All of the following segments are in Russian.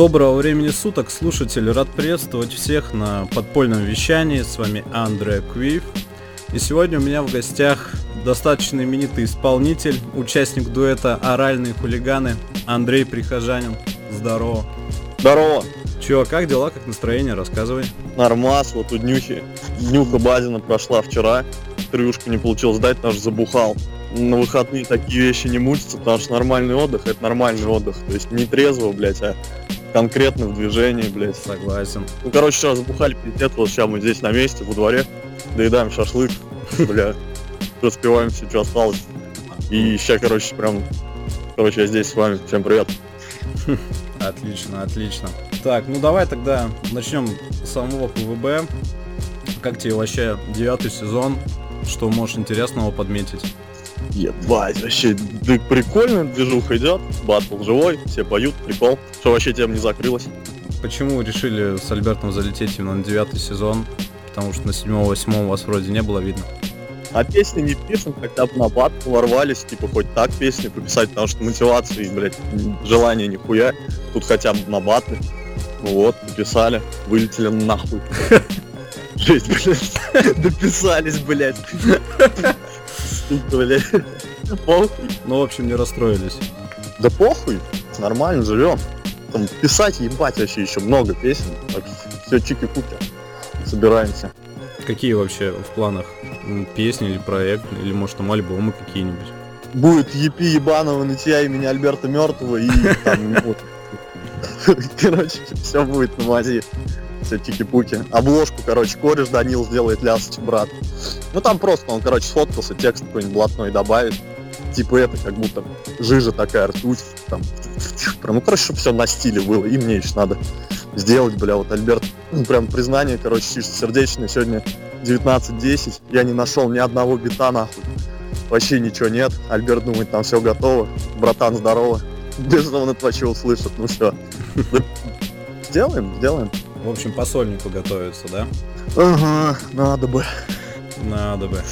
Доброго времени суток, слушатели! Рад приветствовать всех на подпольном вещании. С вами Андре Квив. И сегодня у меня в гостях достаточно именитый исполнитель, участник дуэта «Оральные хулиганы» Андрей Прихожанин. Здорово. Здорово. Чё, как дела, как настроение? Рассказывай. Нормас, вот у Днюхи. Днюха Базина прошла вчера. Трюшку не получилось сдать, что забухал. На выходные такие вещи не мучатся, потому что нормальный отдых это нормальный отдых. То есть не трезво, блядь, а конкретно в движении, блядь. Согласен. Ну, короче, вчера забухали, пиздец, вот сейчас мы здесь на месте, во дворе, доедаем шашлык, бля, распиваем все, что осталось. И сейчас, короче, прям, короче, я здесь с вами. Всем привет. Отлично, отлично. Так, ну давай тогда начнем с самого ПВБ. Как тебе вообще девятый сезон? Что можешь интересного подметить? Ебать, вообще, да прикольно, движуха идет, батл живой, все поют, прикол. Что вообще тем не закрылось? Почему решили с Альбертом залететь именно на девятый сезон? Потому что на седьмом, восьмом вас вроде не было видно. А песни не пишем, хотя бы на бат ворвались, типа хоть так песни пописать, потому что мотивации, блядь, желания нихуя. Тут хотя бы на баты. Вот, написали, вылетели нахуй. Жесть, блядь. Дописались, блядь. Блядь. Похуй. Ну, в общем, не расстроились. Да похуй, нормально живем. Там писать, ебать, вообще еще много песен. Так, все чики-пуки. Собираемся. Какие вообще в планах песни или проект, или может там альбомы какие-нибудь? Будет епи ебаного нытья имени Альберта Мертвого и там, короче, все будет на мази. Все тики-пуки. Обложку, короче, кореш Данил сделает лясыч, брат. Ну там просто он, короче, сфоткался, текст какой-нибудь блатной добавит. Типа это как будто жижа такая ртуть. Там, прям, ну, короче, чтобы все на стиле было. И мне еще надо сделать, бля, вот Альберт, ну, прям признание, короче, чисто сердечное. Сегодня 19.10, я не нашел ни одного бита, нахуй. Вообще ничего нет. Альберт думает, там все готово. Братан, здорово. Без он это вообще услышит, ну все. Сделаем, сделаем. В общем, по сольнику готовится, да? Ага, надо бы. Надо бы.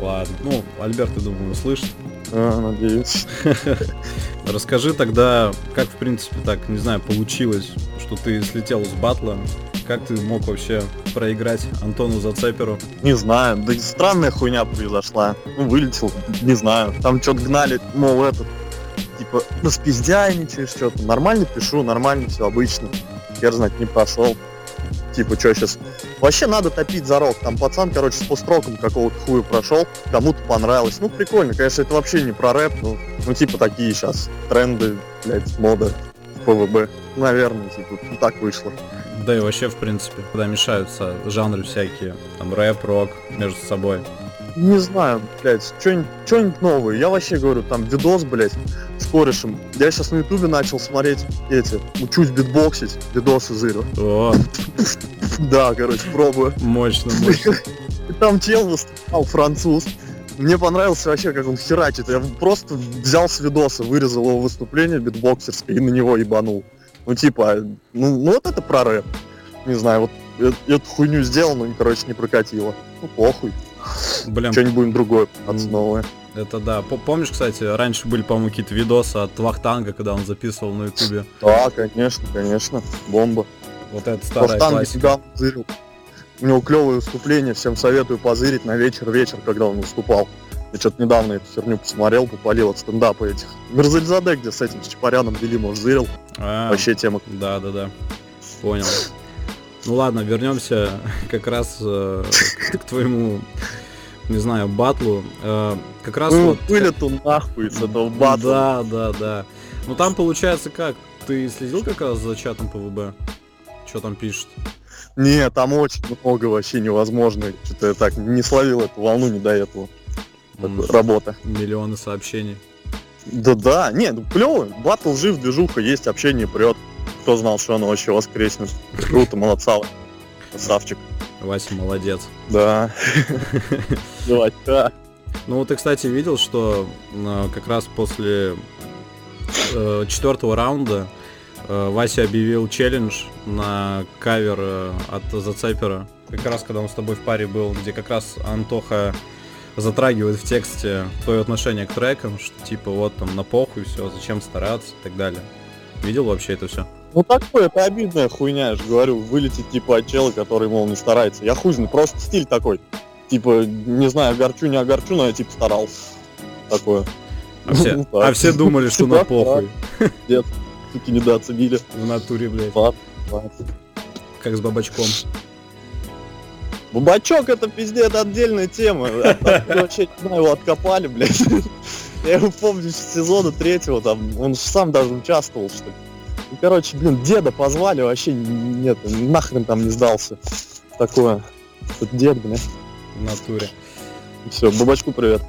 Ладно. Ну, Альберт, я думаю, услышит. А, надеюсь. Расскажи тогда, как, в принципе, так, не знаю, получилось, что ты слетел с батла. Как ты мог вообще проиграть Антону Зацеперу? Не знаю, да и странная хуйня произошла. Ну, вылетел, не знаю. Там что-то гнали, мол, этот, типа, распиздяйничаешь, что-то. Нормально пишу, нормально все обычно. Хер знать, не прошел. Типа, что сейчас? Вообще надо топить за рок. Там пацан, короче, с построком какого-то хуя прошел, кому-то понравилось. Ну, прикольно, конечно, это вообще не про рэп, ну, ну типа такие сейчас тренды, блядь, мода в ПВБ. Наверное, типа, так вышло. Да и вообще, в принципе, когда мешаются жанры всякие, там рэп, рок между собой. Не знаю, блядь, что-нибудь новое. Я вообще говорю, там видос, блядь, с корешем. Я сейчас на ютубе начал смотреть эти, учусь битбоксить, видосы зырю. О, Да, короче, пробую. мощно, мощно. И там чел выступал, француз. Мне понравился вообще, как он херачит. Я просто взял с видоса, вырезал его выступление битбоксерское и на него ебанул. Ну, типа, ну, ну вот это про рэп. Не знаю, вот э- эту хуйню сделал, но, короче, не прокатило. Ну, похуй. Блин, Что-нибудь будем другое М. новое. это да. Помнишь, кстати, раньше были, по-моему, какие-то видосы от Вахтанга, когда он записывал на ютубе. Да, конечно, конечно. Бомба. Вот это старая Вахтанг классика. зырил. У него клевое выступление, всем советую позырить на вечер-вечер, когда он выступал. Я что-то недавно эту херню посмотрел, попалил от стендапа этих. Мерзельзаде, где с этим Чапаряном Белимов зырил. А, Вообще тема. Да, да, да. Понял. Ну ладно, вернемся как раз э, к, к твоему, не знаю, батлу. Э, как раз Ну, вот. вылету нахуй с этого батла. Да, да, да. Ну там получается как? Ты следил как раз за чатом ПВБ? Что там пишет? Не, там очень много вообще невозможно. Что-то я так не словил эту волну, не до этого. М, Работа. Миллионы сообщений. Да-да, не, ну клево. Батл жив, движуха, есть, общение прет. Кто знал, что оно вообще воскреснет. Круто, молодца. Красавчик. Вася молодец. Да. Ну вот ты, кстати, видел, что э, как раз после э, четвертого раунда э, Вася объявил челлендж на кавер от Зацепера. Как раз когда он с тобой в паре был, где как раз Антоха затрагивает в тексте твое отношение к трекам, что типа вот там на похуй все, зачем стараться и так далее. Видел вообще это все? Ну такое, это обидная хуйня, я же говорю, вылетит типа от чела, который, мол, не старается. Я хуй знаю, просто стиль такой. Типа, не знаю, огорчу, не огорчу, но я типа старался. Такое. А все, Ну, а все думали, что на похуй. Нет, суки недооценили. В натуре, блядь. Как с бабачком. Бабачок это пиздец, это отдельная тема. Вообще, не знаю, его откопали, блядь. Я его помню с сезона третьего, там, он же сам даже участвовал, что ли. Короче, блин, деда позвали, вообще нет, нахрен там не сдался. Такое. Тут дед, блядь. В натуре. Все, бабачку привет.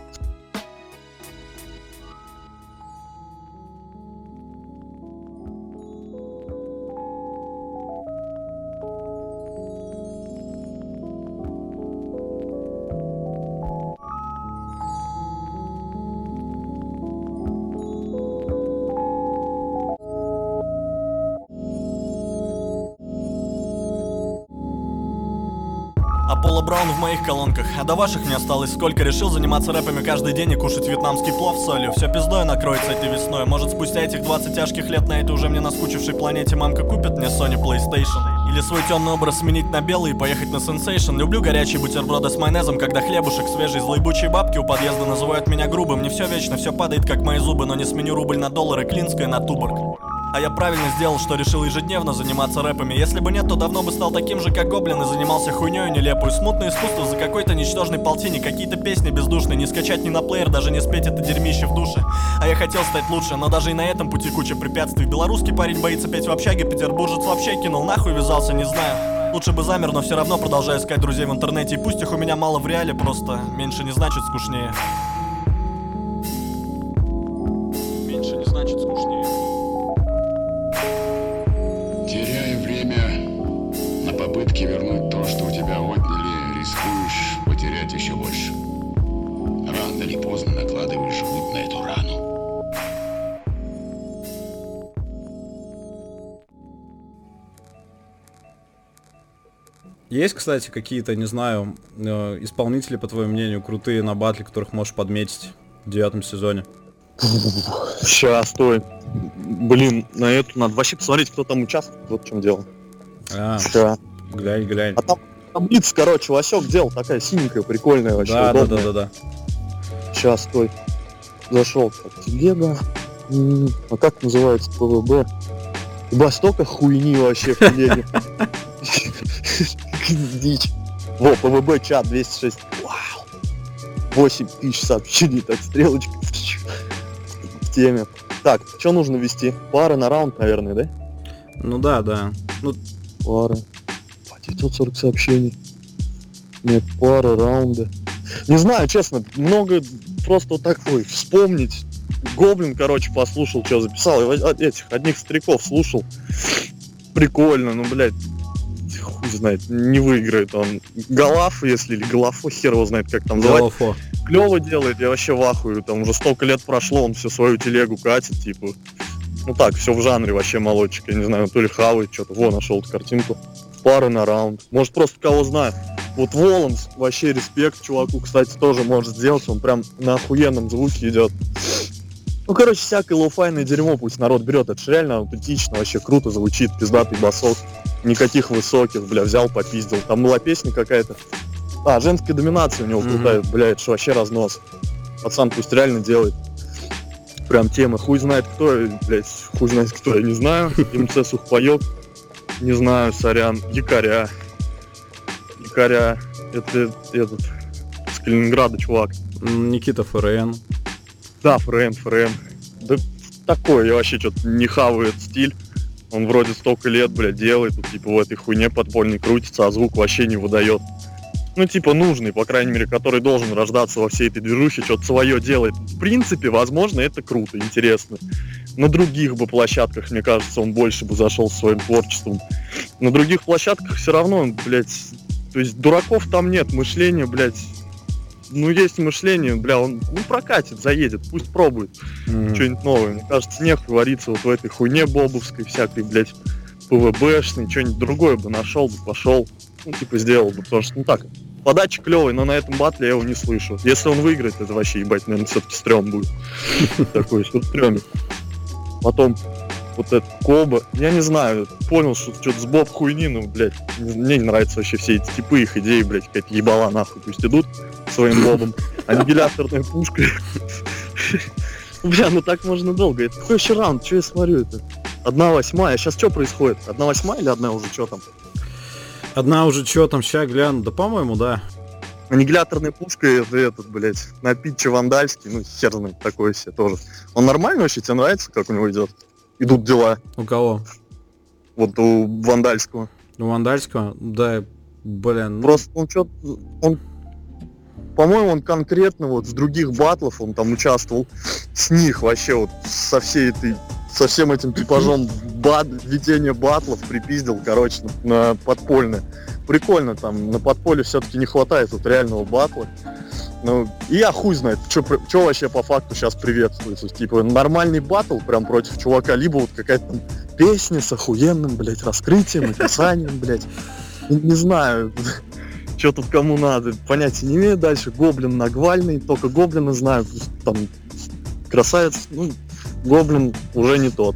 А до ваших не осталось. Сколько Решил заниматься рэпами каждый день и кушать вьетнамский плов с солью. Все пиздой накроется этой весной. Может спустя этих 20 тяжких лет на этой уже мне наскучившей планете Мамка купит мне Sony PlayStation. Или свой темный образ сменить на белый и поехать на сенсейшн Люблю горячие бутерброды с майонезом, когда хлебушек свежий Злоебучие бабки у подъезда называют меня грубым. Не все вечно, все падает как мои зубы Но не сменю рубль на доллары, клинское на туборг а я правильно сделал, что решил ежедневно заниматься рэпами. Если бы нет, то давно бы стал таким же, как Гоблин, и занимался хуйней нелепую. Смутное искусство за какой-то ничтожный полтинник, какие-то песни бездушные, не скачать ни на плеер, даже не спеть это дерьмище в душе. А я хотел стать лучше, но даже и на этом пути куча препятствий. Белорусский парень боится петь в общаге, петербуржец вообще кинул, нахуй вязался, не знаю. Лучше бы замер, но все равно продолжаю искать друзей в интернете. И пусть их у меня мало в реале, просто меньше не значит скучнее. Есть, кстати, какие-то, не знаю, э, исполнители, по твоему мнению, крутые на батле, которых можешь подметить в девятом сезоне? Сейчас, стой. Блин, на эту надо вообще посмотреть, кто там участвует, вот в чем дело. А, Ща. глянь, глянь. А там таблица, короче, Васек делал, такая синенькая, прикольная вообще, Да, да, да, удобная. да, да. Сейчас, стой. Зашел в телега. А как называется ПВБ? Ибо столько хуйни вообще в телеге. Дичь. Во, ПВБ чат 206. Вау. 8 тысяч сообщений, так, стрелочка. В теме. Так, что нужно вести? Пары на раунд, наверное, да? Ну да, да. Ну, Пары. По 940 сообщений. Нет, пары, раунды. Не знаю, честно, много просто вот так, ой, вспомнить. Гоблин, короче, послушал, что записал. Этих одних стариков слушал. Прикольно, ну, блядь, хуй знает, не выиграет он. Голаф, если, или Голафо, хер его знает, как там звать. Голофо. Клево делает, я вообще в ахуе. Там уже столько лет прошло, он всю свою телегу катит, типа. Ну так, все в жанре вообще молодчик. Я не знаю, то ли хавает что-то. Во, нашел эту картинку. Пары на раунд. Может, просто кого знаю. Вот Воланс, вообще респект чуваку, кстати, тоже может сделать. Он прям на охуенном звуке идет. Ну, короче, всякое лоуфайное дерьмо пусть народ берет. Это ж реально аутентично, вообще круто звучит, пиздатый басок. Никаких высоких, бля, взял, попиздил. Там была песня какая-то. А, женская доминация у него Мгм. крутая, бля, это ж вообще разнос. Пацан пусть реально делает. Прям тема. Хуй знает кто, блядь, хуй знает кто, я не знаю. МЦ Сухпайок. Не знаю, сорян. Якоря. Якоря. Это этот с Калининграда чувак. Никита ФРН. Да, ФРМ, ФРМ. Да такой, я вообще что-то не хаваю этот стиль. Он вроде столько лет, блядь, делает, тут, типа, в этой хуйне подпольной крутится, а звук вообще не выдает. Ну, типа, нужный, по крайней мере, который должен рождаться во всей этой движухе, что-то свое делает. В принципе, возможно, это круто, интересно. На других бы площадках, мне кажется, он больше бы зашел своим творчеством. На других площадках все равно, блядь, то есть дураков там нет, мышление, блядь, ну, есть мышление, бля, он ну, прокатит, заедет, пусть пробует М. что-нибудь новое. Мне кажется, нехуй вариться вот в этой хуйне бобовской, всякой, блядь, ПВБшной, что-нибудь другое бы нашел бы, пошел, ну, типа, сделал бы, потому что, ну, так, подача клевый, но на этом батле я его не слышу. Если он выиграет, это вообще, ебать, наверное, все-таки стрём будет. Такой, что стрёмит. Потом вот этот Коба. Я не знаю, понял, что что-то с Боб хуйни, ну, блядь, не- мне не нравятся вообще все эти типы, их идеи, блядь, какая-то ебала нахуй, пусть идут своим Бобом. Аннигиляторная пушка. Бля, ну так можно долго. Это какой еще раунд? Че я смотрю это? Одна восьмая. Сейчас что происходит? Одна восьмая или одна уже что там? Одна уже что там, ща гляну. Да, по-моему, да. Аннигиляторной пушкой это этот, блядь, на питче вандальский, ну хер знает, такой себе тоже. Он нормально вообще, тебе нравится, как у него идет? Идут дела. У кого? Вот у вандальского. У Вандальского? Да, блин. ну, Просто он что он по-моему, он конкретно вот с других батлов, он там участвовал, с них вообще вот со всей этой, со всем этим типажом бат, ведения батлов припиздил, короче, на, на подпольное. Прикольно, там на подполе все-таки не хватает вот реального батла. Ну, и я хуй знает, что вообще по факту сейчас приветствуется. Типа нормальный батл прям против чувака, либо вот какая-то там песня с охуенным, блядь, раскрытием, описанием, блядь. Не, не знаю, что тут кому надо, понятия не имею дальше. Гоблин нагвальный, только гоблина знаю, там красавец, ну, гоблин уже не тот.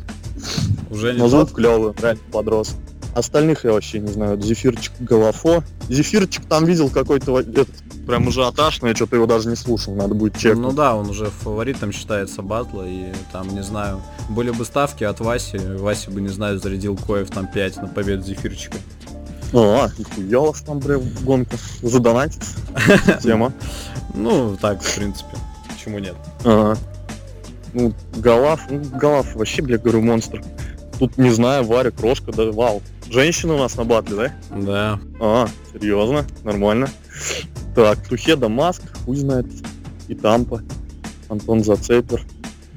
Уже не Но звук клевый, реально подрос. Остальных я вообще не знаю. Зефирчик Голофо. Зефирчик там видел какой-то этот прям ажиотаж, но я что-то его даже не слушал, надо будет чекнуть. Ну да, он уже фаворитом считается батла, и там, не знаю, были бы ставки от Васи, Вася бы, не знаю, зарядил коев там 5 на победу Зефирчика. А, нихуя у вас там, бля, гонка. Задонатить. Тема. Ну, так, в принципе, почему нет? Ага. Ну, Голав, ну, Голав вообще, бля, говорю, монстр. Тут, не знаю, Варя, Крошка, да, вау. Женщина у нас на батле, да? Да, А, серьезно, нормально. Так, Тухеда Маск, хуй знает. И Тампа. Антон Зацепер.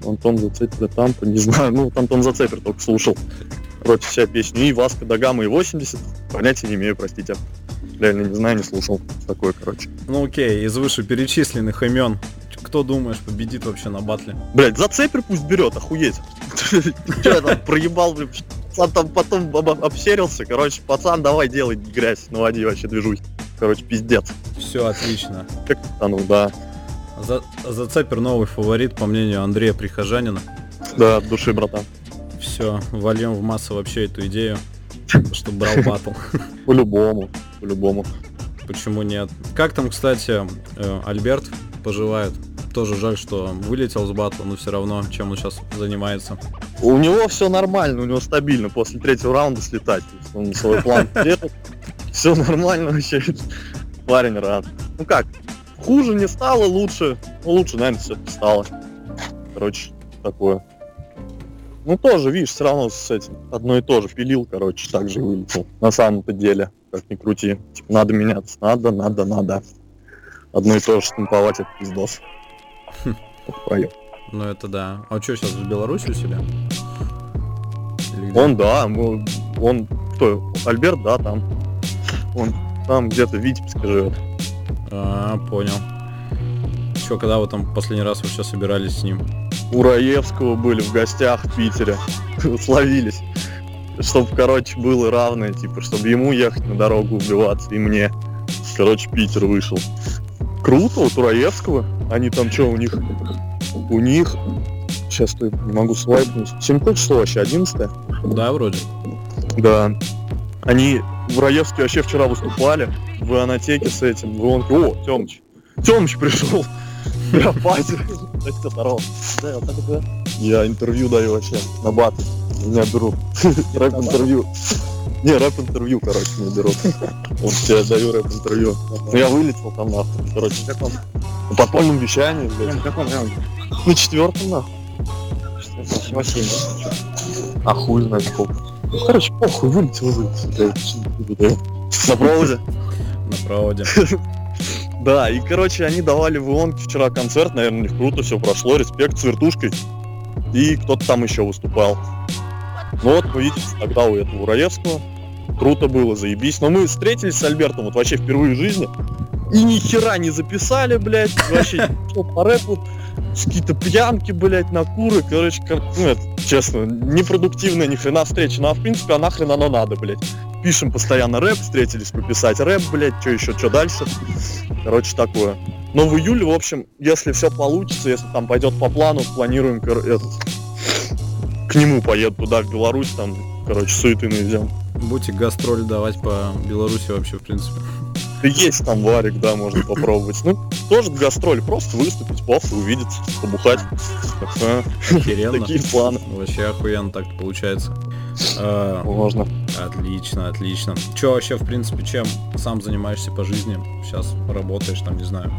Антон Зацепер Тампа, не знаю, ну вот Антон Зацепер только слушал. Против себя песню. И Васка Дагама и 80. Понятия не имею, простите. Реально не знаю, не слушал. Такое, короче. ну окей, из вышеперечисленных имен, кто думаешь победит вообще на батле? Блять, Зацепер пусть берет, охуеть. Че я там проебал, блин, пацан там потом об- обсерился, короче, пацан, давай делай грязь, наводи вообще движусь. Короче, пиздец. Все отлично. Как а ну да. За, Зацепер новый фаворит, по мнению Андрея Прихожанина. Да, от души, братан. Все, вольем в массу вообще эту идею, чтобы брал батл. По-любому, по-любому. Почему нет? Как там, кстати, э, Альберт поживает? Тоже жаль, что вылетел с батла, но все равно, чем он сейчас занимается. У него все нормально, у него стабильно после третьего раунда слетать. Он свой план делает. Все нормально вообще. Парень рад. Ну как, хуже не стало, лучше. Ну лучше, наверное, все-таки стало. Короче, такое. Ну тоже, видишь, все равно с этим одно и то же пилил, короче, так же и вылетел. На самом-то деле, как ни крути. Типа, надо меняться. Надо, надо, надо. Одно и то же штамповать это пиздос. Поёб. Ну это да. А что сейчас в Беларуси у себя? Он, да, ну, он, кто, Альберт, да, там. Он там где-то в Витебске живет. А, понял. Че, когда вы там последний раз вообще собирались с ним? У Раевского были в гостях в Питере. Словились. Чтобы, короче, было равное, типа, чтобы ему ехать на дорогу убиваться, и мне. Короче, Питер вышел. Круто, вот у Раевского. Они там что, у них... У них... Сейчас я не могу. Сегодня какое число вообще? 11 Да, вроде. Да. Они в Раевске вообще вчера выступали в анотеке с этим, в ионке. О, Тёмыч. Тёмыч пришел. Да, вот так вот, да. Я интервью даю вообще на бат. Меня берут. Рэп-интервью. Не, рэп-интервью, короче, меня берут. Вот я даю рэп-интервью. Ну я вылетел там нахуй. Короче, как он? На подпольном вещании, блядь. каком раунде? На четвертом нахуй. Семь. А хуй знает сколько. Ну, короче, похуй, вылетел, вылетел. На проводе. На проводе. Да, и, короче, они давали в Ионке вчера концерт, наверное, у них круто все прошло, респект с вертушкой. И кто-то там еще выступал. Ну вот, вы видите, тогда у этого у Раевского. Круто было, заебись. Но мы встретились с Альбертом вот вообще впервые в жизни. И ни хера не записали, блядь. Вообще, что по рэпу. Какие-то пьянки, блядь, на куры. Короче, кор- ну, честно, непродуктивная ни хрена встреча. Ну, а в принципе, а нахрен оно надо, блядь. Пишем постоянно рэп, встретились пописать рэп, блядь, что еще, что дальше. Короче, такое. Но в июле, в общем, если все получится, если там пойдет по плану, планируем кор- этот, к нему поеду туда, в Беларусь, там, короче, суеты наведем. Будете гастроли давать по Беларуси вообще, в принципе. Есть там варик, да, можно попробовать. Ну, тоже гастроль, просто выступить, просто увидеться, побухать. Охеренно. Такие планы. Вообще охуенно так получается. А, Можно. Отлично, отлично. Че вообще, в принципе, чем сам занимаешься по жизни? Сейчас работаешь, там, не знаю.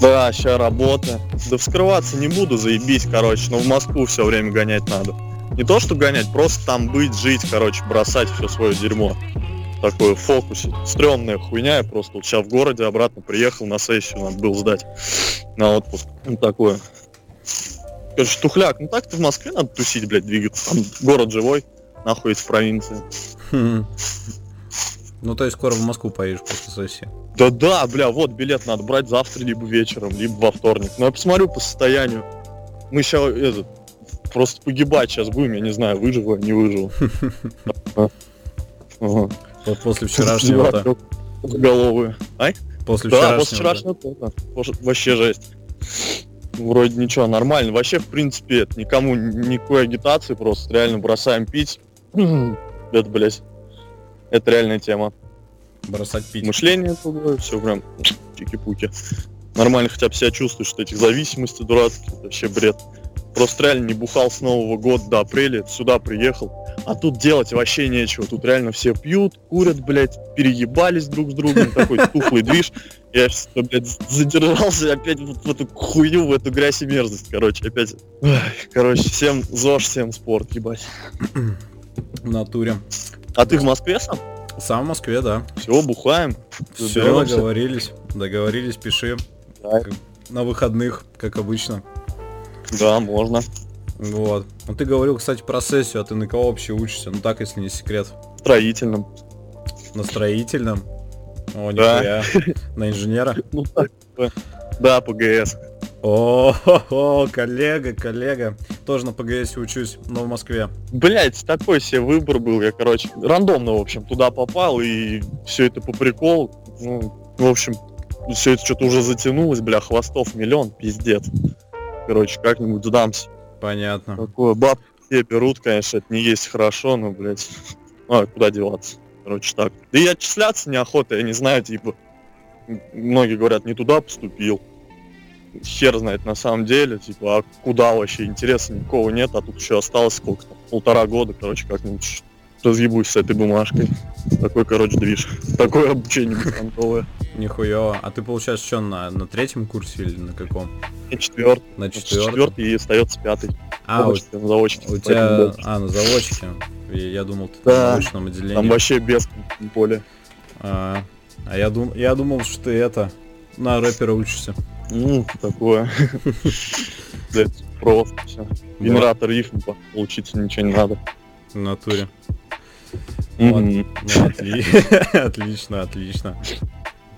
Да, сейчас работа. Да вскрываться не буду, заебись, короче, но в Москву все время гонять надо. Не то, что гонять, просто там быть, жить, короче, бросать все свое дерьмо. Такое в фокусе. Стрёмная хуйня, я просто вот сейчас в городе обратно приехал на сессию, надо было сдать на отпуск. Ну, такое. Короче, тухляк. Ну так-то в Москве надо тусить, блядь, двигаться. Там город живой, нахуй из провинции. Хм. Ну, то есть скоро в Москву поедешь после сессии. Да-да, бля, вот билет надо брать завтра, либо вечером, либо во вторник. Но я посмотрю по состоянию. Мы сейчас, этот, просто погибать сейчас будем, я не знаю, выживу, не выживу. Вот после вчерашнего-то. Головы. Ай? После Да, после вчерашнего. вчерашнего тоже. Вообще- жесть. Вроде ничего, нормально. Вообще, в принципе, это никому никакой агитации, просто реально бросаем пить. Это, блядь, это реальная тема. Бросать пить. Мышление другое, все прям чики-пуки. Нормально хотя бы себя чувствуешь, что этих зависимостей дурацких, вообще бред. Просто реально не бухал с Нового года до апреля, сюда приехал. А тут делать вообще нечего. Тут реально все пьют, курят, блядь, переебались друг с другом. Такой тухлый движ. Я, что, блядь, задержался опять вот в эту хуйню, в эту грязь и мерзость, короче, опять. Короче, всем ЗОЖ, всем спорт, ебать. В натуре. А ты в Москве сам? Сам в Москве, да. Все, бухаем. Все, договорились. Договорились, пиши. Да. На выходных, как обычно. Да, можно. Вот. Ну ты говорил, кстати, про сессию, а ты на кого вообще учишься? Ну так, если не секрет. Строительным. На строительном? О, Да. нихуя. На инженера? Ну так. Да, ПГС. О, коллега, коллега. Тоже на ПГС учусь, но в Москве. Блять, такой себе выбор был. Я, короче, рандомно, в общем, туда попал, и все это по приколу. Ну, в общем, все это что-то уже затянулось, бля, хвостов миллион, пиздец. Короче, как-нибудь сдамся. Понятно. Такое баб все берут, конечно, это не есть хорошо, но, блядь, а, куда деваться? Короче, так. Да и отчисляться неохота, я не знаю, типа, многие говорят, не туда поступил. Хер знает на самом деле, типа, а куда вообще, интереса никакого нет, а тут еще осталось сколько там, полтора года, короче, как-нибудь разъебусь с этой бумажкой. Такой, короче, движ. Такое обучение беспонтовое. Нихуя. А ты, получается, что, на, на третьем курсе или на каком? И четвертый. На Четвертый. четвертом? и остается пятый. А, у, на заочке. у тебя... А, на заводчике. Я, думал, ты Да. на научном отделении. Там вообще без поле. А, а я, дум... я думал, что ты это... На рэпера учишься. Ну, такое. Да, просто все. Генератор рифм по- получиться ничего не надо. В натуре. Вот. Ну, отли- Отлично, отлично.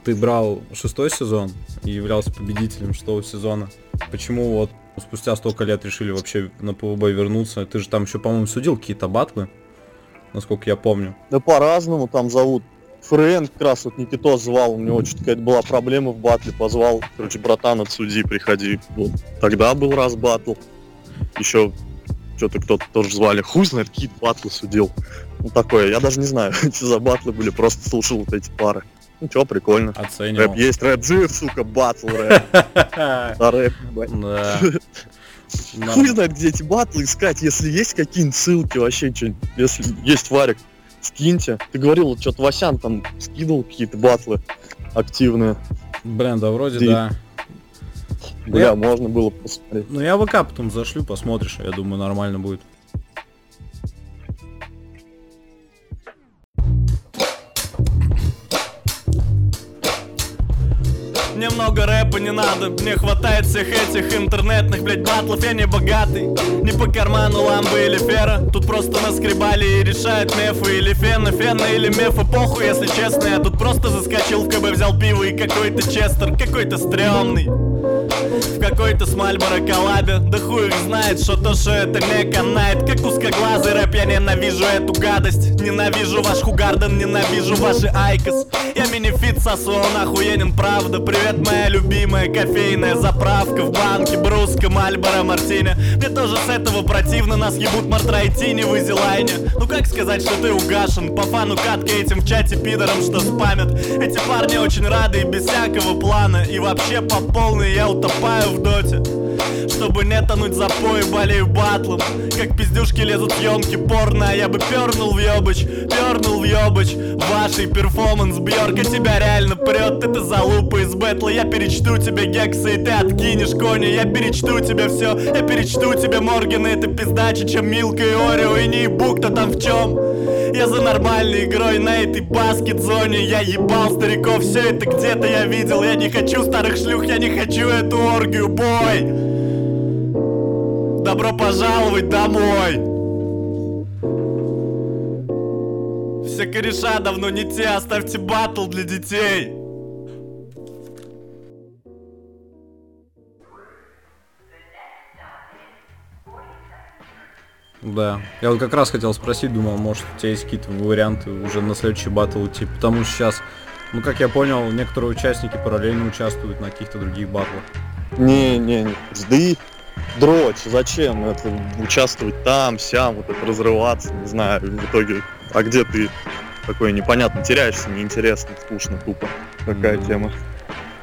Ты брал шестой сезон и являлся победителем шестого сезона. Почему вот спустя столько лет решили вообще на ПВБ вернуться? Ты же там еще, по-моему, судил какие-то батлы, насколько я помню. Да по-разному там зовут. Френ как раз вот Никитос звал, у него что-то какая-то была проблема в батле, позвал, короче, братан, отсуди, приходи. Вот тогда был раз батл. Еще что-то кто-то тоже звали. Хуй знает, какие батлы судил. Ну такое, я даже не знаю, что за батлы были, просто слушал вот эти пары. Ну чё, прикольно. Рэп Оценивал. есть, рэп жив, сука, батл рэп. Да, рэп. Да. Хуй знает, где эти батлы искать, если есть какие-нибудь ссылки вообще, что если есть варик, скиньте. Ты говорил, вот что-то Васян там скидывал какие-то батлы активные. Блин, да вроде Ты- да. Бля, Я- можно было посмотреть. Ну я ВК потом зашлю, посмотришь, я думаю, нормально будет. Мне много рэпа не надо Мне хватает всех этих интернетных, блядь, батлов Я не богатый, не по карману ламбы или фера Тут просто наскребали и решают мефы Или фена, фена или мефа Похуй, если честно. Я тут просто заскочил в КБ, взял пиво и какой-то честер Какой-то стрёмный. В какой-то с Мальборо коллабе Да хуй их знает, что то, что это не канает. Как узкоглазый рэп, я ненавижу эту гадость. Ненавижу ваш Хугарден, ненавижу ваши Айкос. Я мини-фит сосу, он охуенен, правда Привет, моя любимая кофейная заправка В банке бруска, Мальборо, Мартини Мне тоже с этого противно, нас ебут Мартрайтини в Изилайне Ну как сказать, что ты угашен? По фану катка этим в чате пидорам, что спамят. Эти парни очень рады и без всякого плана. И вообще по полной я утопаю в доте чтобы не тонуть за запой, болею батлом Как пиздюшки лезут съемки порно а Я бы пернул в ёбыч, пернул в ёбыч. Вашей перформанс Бьорка тебя реально прет Это залупа из бэтла Я перечту тебе гексы и ты откинешь кони. Я перечту тебе все, я перечту тебе Морганы Это пиздаче, чем Милка и Орео И не ебу-то там в чем я за нормальной игрой на этой баскет-зоне. Я ебал стариков, все это где-то я видел. Я не хочу старых шлюх, я не хочу эту оргию, бой! Добро пожаловать домой! Все кореша давно не те, оставьте батл для детей Да. Я вот как раз хотел спросить, думал, может, у тебя есть какие-то варианты уже на следующий батл идти, потому что сейчас, ну, как я понял, некоторые участники параллельно участвуют на каких-то других батлах. Не, не, жди, дрочь, зачем это участвовать там, сям, вот это разрываться, не знаю, в итоге, а где ты такой непонятно, теряешься, неинтересно, скучно, тупо, такая тема.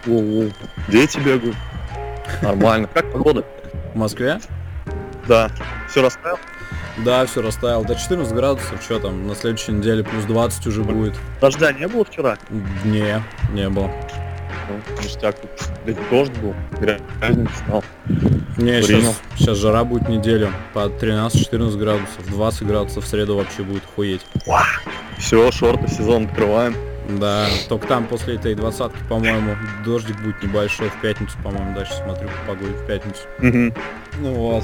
Воу-воу. Дети бегают, нормально, как погода? В Москве? Да, все расставил? Да, все растаял. До 14 градусов, что там, на следующей неделе плюс 20 уже будет. Дождя не было вчера? Не, не было. Ну, ништяк, дождь был, грязница стал. Не, сейчас, сейчас жара будет неделю. По 13-14 градусов, 20 градусов в среду вообще будет хуеть. Все, шорты, сезон открываем. Да, только там после этой двадцатки, по-моему, дождик будет небольшой в пятницу, по-моему, дальше смотрю по погоде в пятницу. Мгм. Ну вот.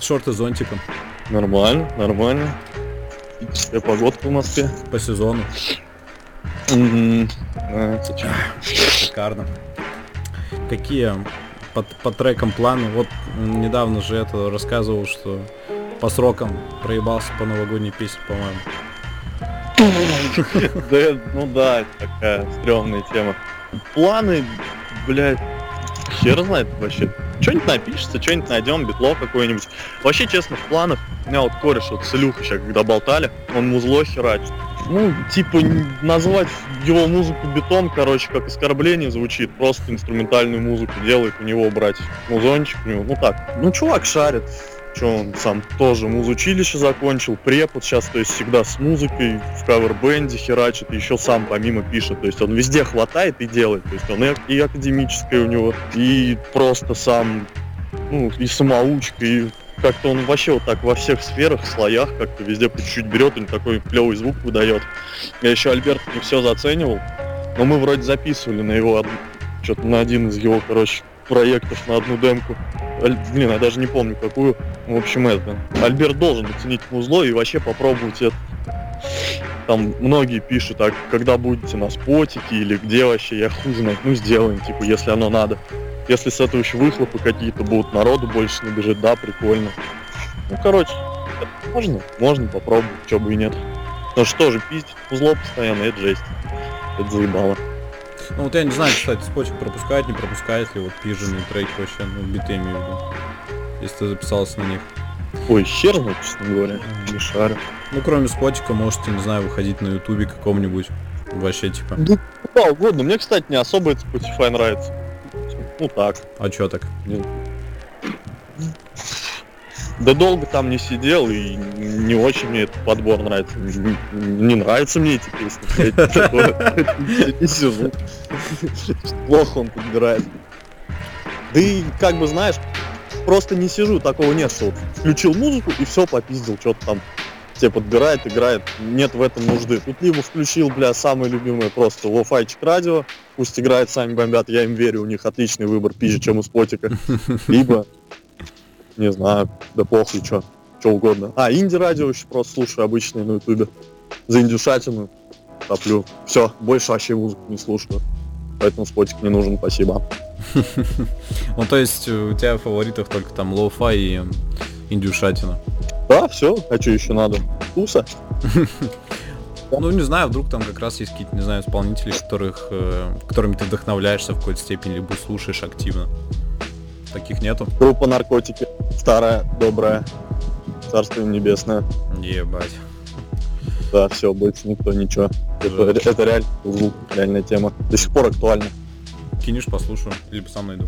Шорты зонтиком Нормально, нормально. Какая погодка в Москве? по сезону. Шикарно. Какие по, по трекам планы? Вот недавно же это рассказывал, что по срокам проебался по новогодней песне, по-моему. Да, ну да, такая стрёмная тема. Планы, блядь, хер знает вообще. Что-нибудь напишется, что-нибудь найдем, битло какое-нибудь. Вообще, честно, в планах, у меня вот кореш вот с Илюхой сейчас, когда болтали, он музло херачит. Ну, типа, назвать его музыку бетон, короче, как оскорбление звучит. Просто инструментальную музыку делает, у него брать музончик, у него, ну так. Ну, чувак шарит, что он сам тоже музучилище закончил, препод сейчас, то есть всегда с музыкой, в кавер-бенде херачит, еще сам помимо пишет, то есть он везде хватает и делает, то есть он и, и академическое у него, и просто сам, ну, и самоучка, и как-то он вообще вот так во всех сферах, слоях, как-то везде по чуть-чуть берет, он такой клевый звук выдает. Я еще Альберт не все заценивал, но мы вроде записывали на его, что-то на один из его, короче, проектов, на одну демку. Блин, я даже не помню какую. В общем, это. Альберт должен оценить музло и вообще попробовать это. Там многие пишут, а когда будете на спотике или где вообще, я хуй знает, ну сделаем, типа, если оно надо. Если с этого еще выхлопы какие-то будут, народу больше набежит, да, прикольно. Ну, короче, можно, можно попробовать, что бы и нет. Но что же, пиздить музло постоянно, это жесть. Это заебало. Ну вот я не знаю, кстати, спотик пропускает, не пропускает ли вот пиженные треки вообще, ну биты имею в виду. Если ты записался на них. Ой, хер знает, честно говоря, не шарю. Ну кроме спотика можете, не знаю, выходить на ютубе каком-нибудь. Вообще типа. Да куда угодно. Мне, кстати, не особо это Spotify нравится. Ну так. А чё так? Да долго там не сидел и не очень мне этот подбор нравится. Не, нравятся мне эти песни. Плохо он подбирает. Да и как бы знаешь, просто не сижу, такого нет, что включил музыку и все попиздил, что-то там тебе подбирает, играет. Нет в этом нужды. Тут либо включил, бля, самое любимое просто лофайчик радио, пусть играет, сами бомбят, я им верю, у них отличный выбор пизже, чем у спотика. Либо, не знаю, да похуй, что, что угодно. А, инди-радио еще просто слушаю обычное на ютубе. За индюшатину топлю. Все, больше вообще музыку не слушаю. Поэтому спотик не нужен, спасибо. Ну, то есть у тебя в фаворитах только там lo-fi индюшатина. Да, все, а что еще надо? Туса? Ну, не знаю, вдруг там как раз есть какие-то, не знаю, исполнители, которых, э, которыми ты вдохновляешься в какой-то степени, либо слушаешь активно. Таких нету? Группа наркотики. Старая, добрая. Царство им небесное. Ебать. Да, все, больше никто ничего. Это, это реально звук, реальная тема. До сих пор актуально. Кинешь, послушаю, либо сам найду.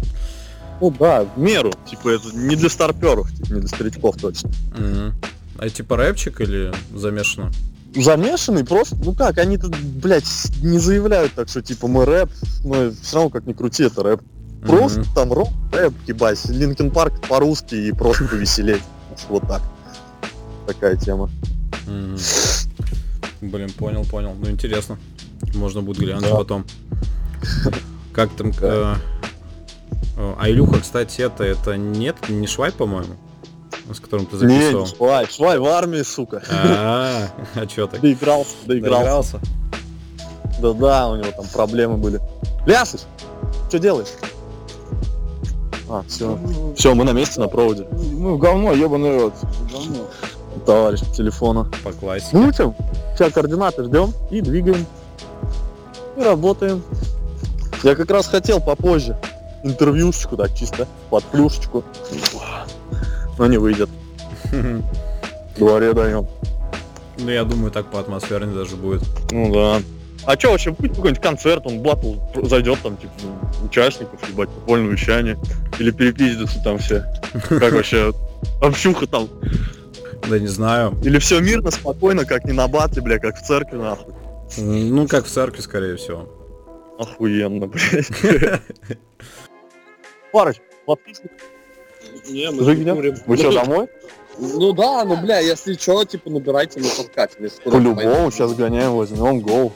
Ну да, в меру. Типа это не для старперов, типа, не для старичков точно. Мгм. А типа рэпчик или замешано? Замешанный просто, ну как, они тут, блядь, не заявляют так, что типа мы рэп, но все равно как ни крути, это рэп. Просто Мгм. там рок, рэп, ебать, Линкен Парк по-русски и просто повеселей. Вот так. Такая тема. Блин, понял, понял. Ну интересно. Можно будет глянуть Да. потом. Как там... э, э, А Илюха, кстати, это, это нет, не Швай, по-моему, с которым ты Не, записывал. не швай, швай в армии, сука. А, а чё так? Доигрался, доигрался. Доигрался? Да-да, у него там проблемы были. Лясыш, что делаешь? А, все. Все, мы на месте, на проводе. Ну, говно, ебаный рот. Говно. Товарищ по телефону. По классике. Ну что, сейчас координаты ждем и двигаем. И работаем. Я как раз хотел попозже интервьюшечку, так чисто, под плюшечку. Но не выйдет. В дворе даем. Ну, я думаю, так по атмосфернее даже будет. Ну да. А что вообще, будет какой-нибудь концерт, он батл зайдет там, типа, ну, участников, ебать, прикольное вещание. Или перепиздятся там все. Как вообще, общуха там. Да не знаю. Или все мирно, спокойно, как не на батле, бля, как в церкви, нахуй. Ну, как в церкви, скорее всего. Охуенно, блядь. Парыч, подписчик. Не, мы. Вы что, домой? Ну да, ну бля, если что, типа набирайте на подкате. По-любому, сейчас гоняем, возьмем, гоу.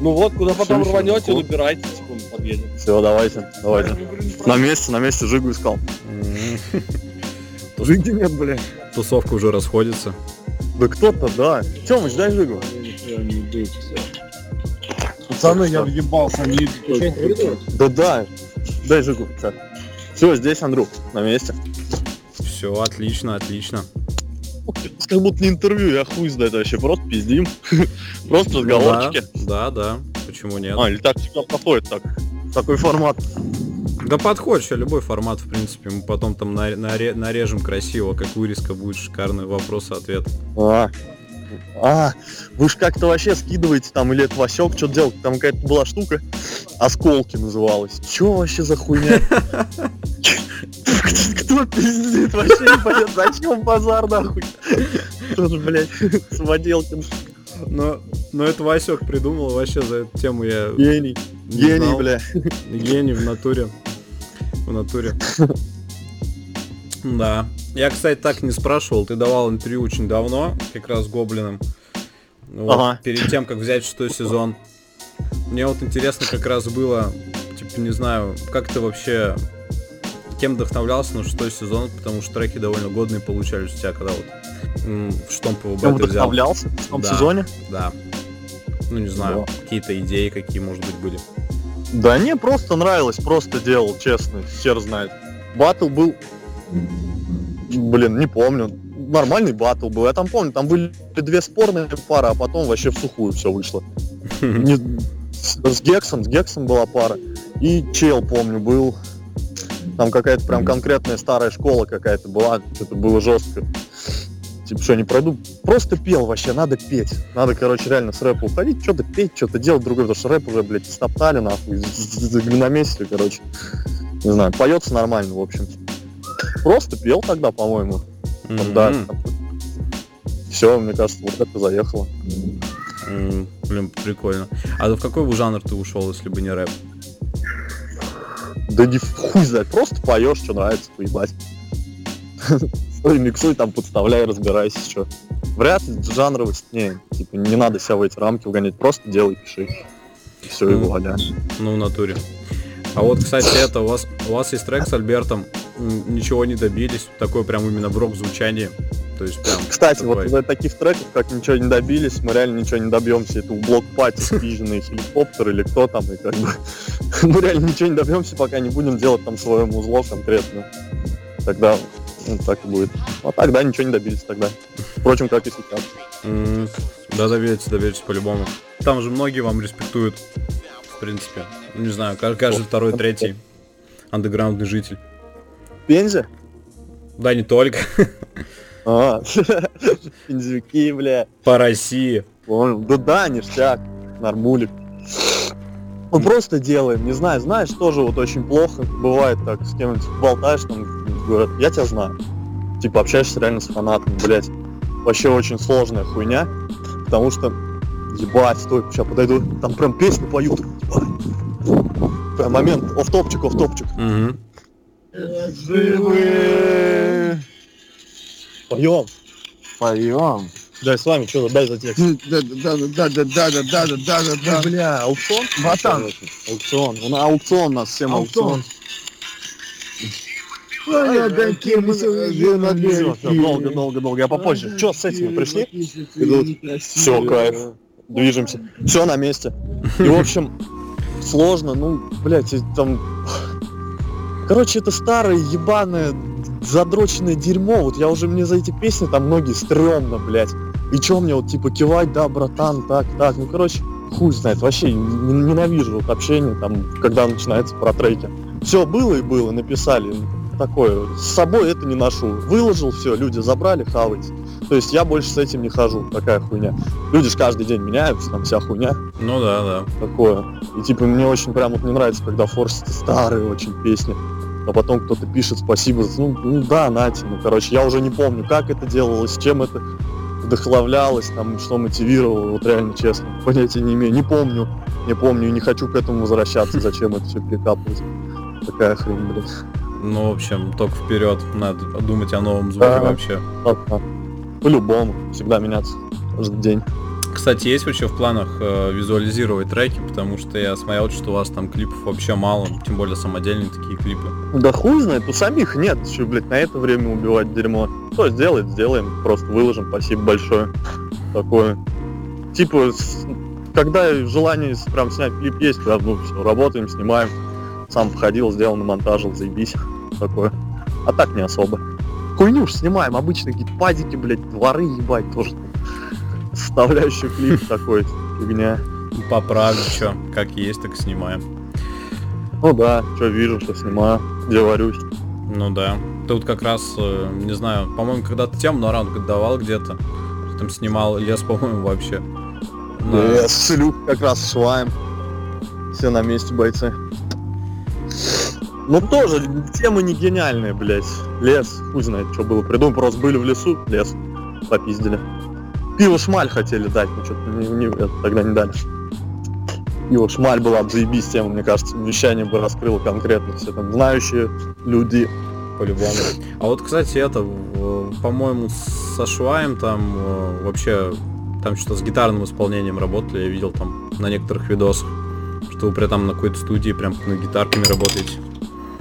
Ну вот, куда потом рванете, всё. набирайте, типа мы подъедем. Все, давайте, давайте. На месте, на месте Жигу искал. Жиги нет, блядь. Тусовка уже расходится. Да кто-то, да. Тёмыч, дай Жигу. Пацаны, я въебался, они Да да, дай Жигу. Все, здесь Андрюх, на месте. Все, отлично, отлично. Как будто не интервью, я хуй знает вообще, просто пиздим. Просто Ну разговорчики. Да, да, да. Почему нет? А, или так всегда проходит так. Такой формат. Да подходит вообще любой формат, в принципе. Мы потом там на- наре- нарежем красиво, как вырезка будет шикарный вопрос-ответ. А, а, вы ж как-то вообще скидываете там, или это Васек что делал, там какая-то была штука, осколки называлась. Чё вообще за хуйня? Кто пиздит? Вообще не понятно, зачем базар нахуй? Тоже, блядь, самоделкин. Но, но это Васек придумал, вообще за эту тему я Гений. Гений, знал. бля. Гений в натуре. В натуре. Да. Я, кстати, так не спрашивал. Ты давал интервью очень давно, как раз с Гоблином. Вот, Ага. Перед тем, как взять шестой сезон. Мне вот интересно как раз было, типа, не знаю, как ты вообще кем вдохновлялся на шестой сезон, потому что треки довольно годные получались у тебя, когда вот м, в штом ПВБ Прям ты взял. вдохновлялся в том Да. сезоне? Да. Ну, не знаю, какие-то идеи, какие, может быть, были. Да не, просто нравилось, просто делал, честно, хер знает. Батл был, блин, не помню, нормальный батл был, я там помню, там были две спорные пары, а потом вообще в сухую все вышло. Не- с Гексом, с Гексом была пара, и Чел, помню, был, там какая-то прям конкретная старая школа какая-то была, что-то было жестко. Типа, что, не пройду? Просто пел вообще, надо петь. Надо, короче, реально с рэпа уходить, что-то петь, что-то делать другое, потому что рэп уже, блядь, стоптали, нахуй, на месте, короче. Не знаю, поется нормально, в общем. Просто пел тогда, по-моему. Там, Да. Все, мне кажется, вот это заехало. м, Блин, прикольно. А в какой бы жанр ты ушел, если бы не рэп? Да не хуй знает, просто поешь, что нравится, поебать. Стой, миксуй, там подставляй, разбирайся, что. Вряд ли жанровость, не, типа, не надо себя в эти рамки угонять, просто делай, пиши. Все, и Ну, вуаля. Ну, в натуре. А вот, кстати, это, у вас, у вас есть трек с Альбертом, ничего не добились, такое прям именно в рок-звучании. То есть прям Кстати, вот такой- из-за таких треков, как ничего не добились, мы реально ничего не добьемся. Это у блок пати спиженный хеликоптер или кто там, и как бы мы реально ничего не добьемся, пока не будем делать там свое музло конкретно. Тогда ну, так и будет. А тогда ничего не добились тогда. Впрочем, как и сейчас. М, Да, доберетесь, доберетесь по-любому. Там же многие вам респектуют, в принципе. Не знаю, каждый, каждый второй, третий андеграундный житель. Пензе? Да, не только. А, пензюки, бля. По России. Понял. Да да, ништяк. Нормулик. Ну просто делаем, не знаю, знаешь, тоже вот очень плохо бывает так, с кем-нибудь болтаешь, там, говорят, я тебя знаю. Типа общаешься реально с фанатом, блять. Вообще очень сложная хуйня, потому что, ебать, стой, сейчас подойду, там прям песню поют. Прям момент, оф-топчик, оф-топчик. Мгм. Живы! Поем. Поем. Дай с вами, что, дай за текст. Да, да, да, да, да, да, да, да, да, да, да. Бля, аукцион? Братан. Аукцион. У нас аукцион, у нас всем аукцион. Долго, долго, долго. Я попозже. Че, с этими пришли? Идут. Все, кайф. Движемся. Все на месте. И, в общем, сложно, ну, блядь, там... Короче, это старое, ебаное, задроченное дерьмо. Вот я уже, мне за эти песни там многие стрёмно, блядь. И чё мне вот, типа, кивать, да, братан, так, так. Ну, короче, хуй знает. Вообще ненавижу вот общение, там, когда начинается про треки. Все было и было, написали. Такое. С собой это не ношу. Выложил, все, люди забрали, хавайте. То есть я больше с этим не хожу, такая хуйня. Люди же каждый день меняются, там вся хуйня Ну да, да. такое. И типа мне очень прям вот не нравится, когда форсят старые очень песни. А потом кто-то пишет спасибо. Ну, ну да, нате. Ну, короче, я уже не помню, как это делалось, чем это вдохновлялось, там, что мотивировало, вот реально честно. Понятия не имею. Не помню. Не помню не хочу к этому возвращаться, зачем это все перекапывать. Такая хрень, блядь. Ну, в общем, только вперед. Надо думать о новом звуке Да. вообще. По-любому. Всегда меняться. Каждый день. Кстати, есть вообще в планах э, визуализировать треки, потому что я смотрел, что у вас там клипов вообще мало, тем более самодельные такие клипы. Да хуй знает, у самих нет, что, блядь, на это время убивать дерьмо. Что сделает, сделаем, просто выложим, спасибо большое. Такое. Типа, с- когда желание прям снять клип есть, да, ну все, работаем, снимаем. Сам походил, сделал, намонтажил, заебись. Такое. А так не особо. Хуйню уж снимаем, обычные какие-то блядь, дворы ебать тоже. Составляющий клип такой, фигня. Поправлю, что, как есть, так снимаем. Ну да, что вижу, что снимаю, где варюсь. Ну да. Тут как раз, э, не знаю, по-моему, когда-то тему на ранг давал где-то. Там снимал лес, по-моему, вообще. На- Да, шлюх как раз шваем. Все на месте, бойцы. Ну тоже, темы не гениальные, блядь. Лес, хуй знает, что было придумал. Просто были в лесу, лес, попиздили. Пиво шмаль хотели дать, но что-то не, не- это тогда не дали. Пиво шмаль была бы заебись тема, мне кажется, вещание бы раскрыло конкретно все там знающие люди. по-любому. А вот, кстати, это, по-моему, со Шваем там э, вообще, там что-то с гитарным исполнением работали, я видел там на некоторых видосах, что вы при там на какой-то студии прям над гитарками работаете.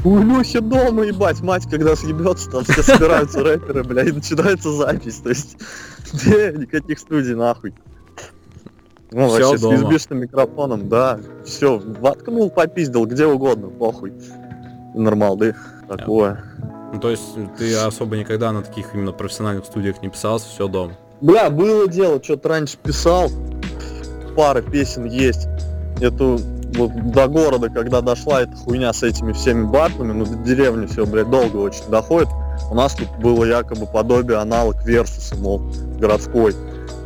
У Лехи дома, ебать, мать, когда съебется, там все собираются рэперы, бля, и начинается запись, то есть, где никаких студий, нахуй. Ну, Всё вообще, дома. с USB микрофоном, да, все, воткнул, попиздил, где угодно, похуй. Нормал, да, такое. Ну, то есть ты особо никогда на таких именно профессиональных студиях не писался, все дома. Бля, было дело, что-то раньше писал, пара песен есть. Эту вот до города, когда дошла эта хуйня с этими всеми батлами, ну до деревни все, блядь, долго очень доходит. У нас тут было якобы подобие аналог Версуса, мол, городской.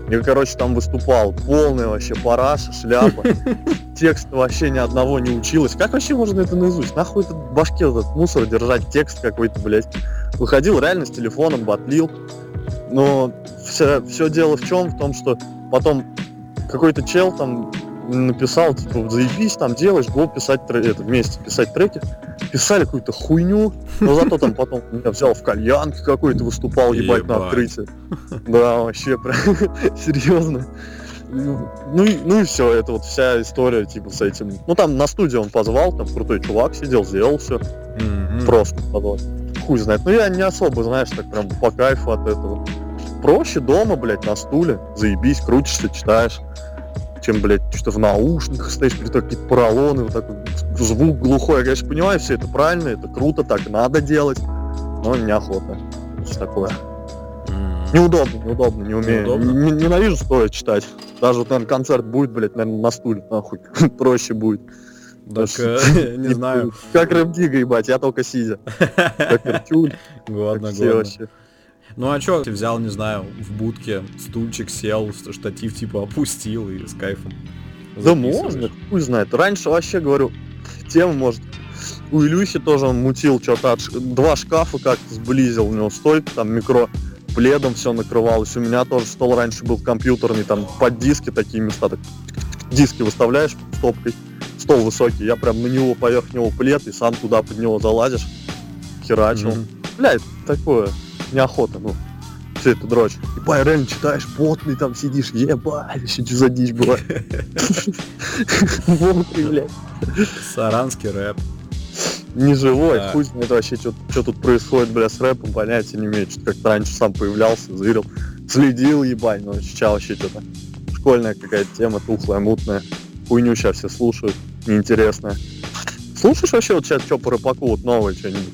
Я, короче, там выступал. Полная вообще параша, шляпа. Текста вообще ни одного не училась. Как вообще можно это наизусть? Нахуй этот башке этот мусор держать, текст какой-то, блядь. Выходил реально с телефоном, батлил. Но все, все дело в чем? В том, что потом какой-то чел там написал, типа, заебись, там делаешь, го писать это, вместе писать треки. Писали какую-то хуйню, но зато там потом меня взял в кальянке какой-то, выступал, ебать, на открытии. Да, вообще, прям, серьезно. Ну, и, ну и все, это вот вся история, типа, с этим. Ну, там на студию он позвал, там крутой чувак сидел, сделал все. Мгм. Просто позвал. Хуй знает. Ну, я не особо, знаешь, так прям по кайфу от этого. проще дома, блядь, на стуле, заебись, крутишься, читаешь, чем, блядь, что-то в наушниках стоишь, при какие-то поролоны, вот такой звук глухой. Я, конечно, понимаю, все это правильно, это круто, так надо делать, но неохота. Что такое? М. Неудобно, неудобно, не умею. Неудобно? Не- Ненавижу стоя читать. Даже вот, наверное, концерт будет, блядь, наверное, на стуле, нахуй. Проще будет. Так, э, не знаю. Как Рэп Дига, ебать, я только сидя. Как Эртюль, Годно, годно. Ну а чё, ты взял, не знаю, в будке, стульчик сел, штатив типа опустил и с кайфом. Да можно, хуй знает. Раньше вообще, говорю, тема, может, у Илюхи тоже он мутил что-то, от два шкафа как-то сблизил, у него стойка, там микро, пледом все накрывалось. У меня тоже стол раньше был компьютерный, там под диски такие места, так, диски выставляешь стопкой, стол высокий, я прям на него поверх него плед и сам туда под него залазишь, херачил. Мгм. Блядь, такое, неохота, ну, все это дрочь. Ебать, реально читаешь, потный там сидишь, ебать, еще что за дичь была. Волки, блядь. Саранский рэп. Не живой, хуй знает вообще, что тут происходит, бля, с рэпом, понятия не имею. Что-то как-то раньше сам появлялся, зырил, следил, ебать, но сейчас вообще что-то школьная какая-то тема, тухлая, мутная. Хуйню сейчас все слушают, неинтересная. Слушаешь вообще вот сейчас что по рэпаку, вот новое что-нибудь?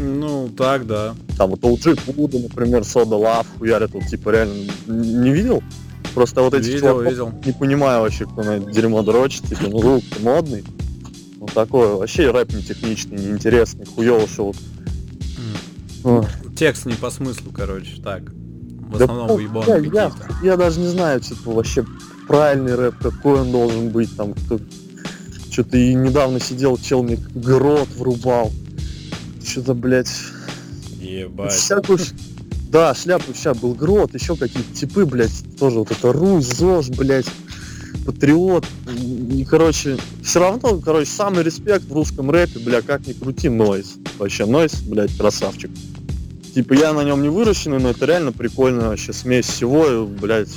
Ну, так, да. Там вот OG Пуда, например, Сода Лав, хуярят, вот типа реально не видел? Просто вот этих Видел, чуваков видел. не понимаю вообще, кто на это дерьмо дрочит, типа, ну звук модный. Ну такое, вообще рэп не техничный, неинтересный, хуёво, что вот. Текст не по смыслу, короче, так. В Да основном уебаны я, я, я даже не знаю, типа, вообще правильный рэп, какой он должен быть, там, кто... Что-то и недавно сидел, чел мне грот врубал. Что-то, блядь, Ебать. всякую... Да, шляпу сейчас был грот, еще какие-то типы, блядь, тоже вот это Русь, ЗОЖ, блядь, Патриот. И, короче, все равно, короче, самый респект в русском рэпе, бля, как ни крути, Нойс. Вообще, Нойс, блядь, красавчик. Типа, я на нем не выращенный, но это реально прикольная вообще смесь всего, и, блядь,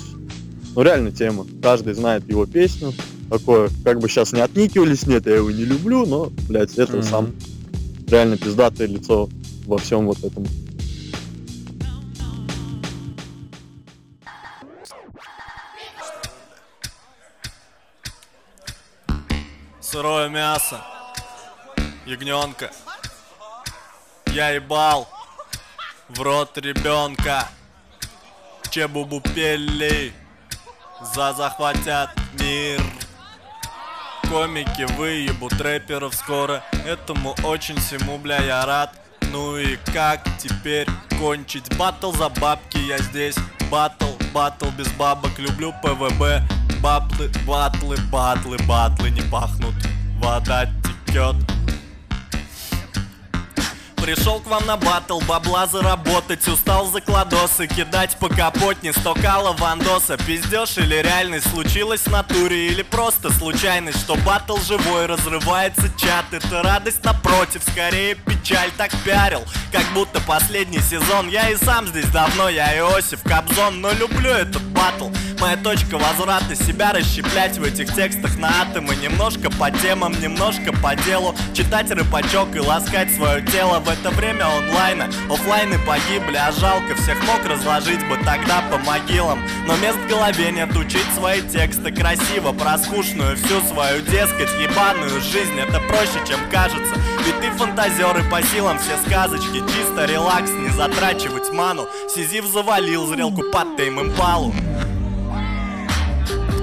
ну реально тема. Каждый знает его песню. Такое, как бы сейчас не отникивались, нет, я его не люблю, но, блядь, это Мгм. сам реально пиздатое лицо во всем вот этом. Сырое мясо. Ягненка. Я ебал. В рот ребенка. Чебубу пели. За захватят мир. Комики выебут рэперов скоро. Этому очень всему, бля, я рад. Ну и как теперь кончить? Батл за бабки я здесь. Батл, батл без бабок, люблю ПВБ. Баблы, батлы, батлы, батлы не пахнут. Вода текет Пришел к вам на батл, бабла заработать Устал за кладосы, кидать по капотне Стокала вандоса, пиздеж или реальность Случилось в натуре или просто случайность Что батл живой, разрывается чат Это радость напротив, скорее печаль Так пиарил, как будто последний сезон Я и сам здесь давно, я Иосиф Кобзон Но люблю этот батл Моя точка возврата себя расщеплять в этих текстах на атомы Немножко по темам, немножко по делу Читать рыбачок и ласкать свое тело В это время онлайна. Оффлайны погибли, а жалко Всех мог разложить бы тогда по могилам. Но мест в голове нет учить свои тексты Красиво, про скучную всю свою дескать Ебаную жизнь, это проще, чем кажется. Ведь ты фантазер и по силам все сказочки. Чисто релакс, не затрачивать ману. Сизив завалил зрелку под Тейм Импалу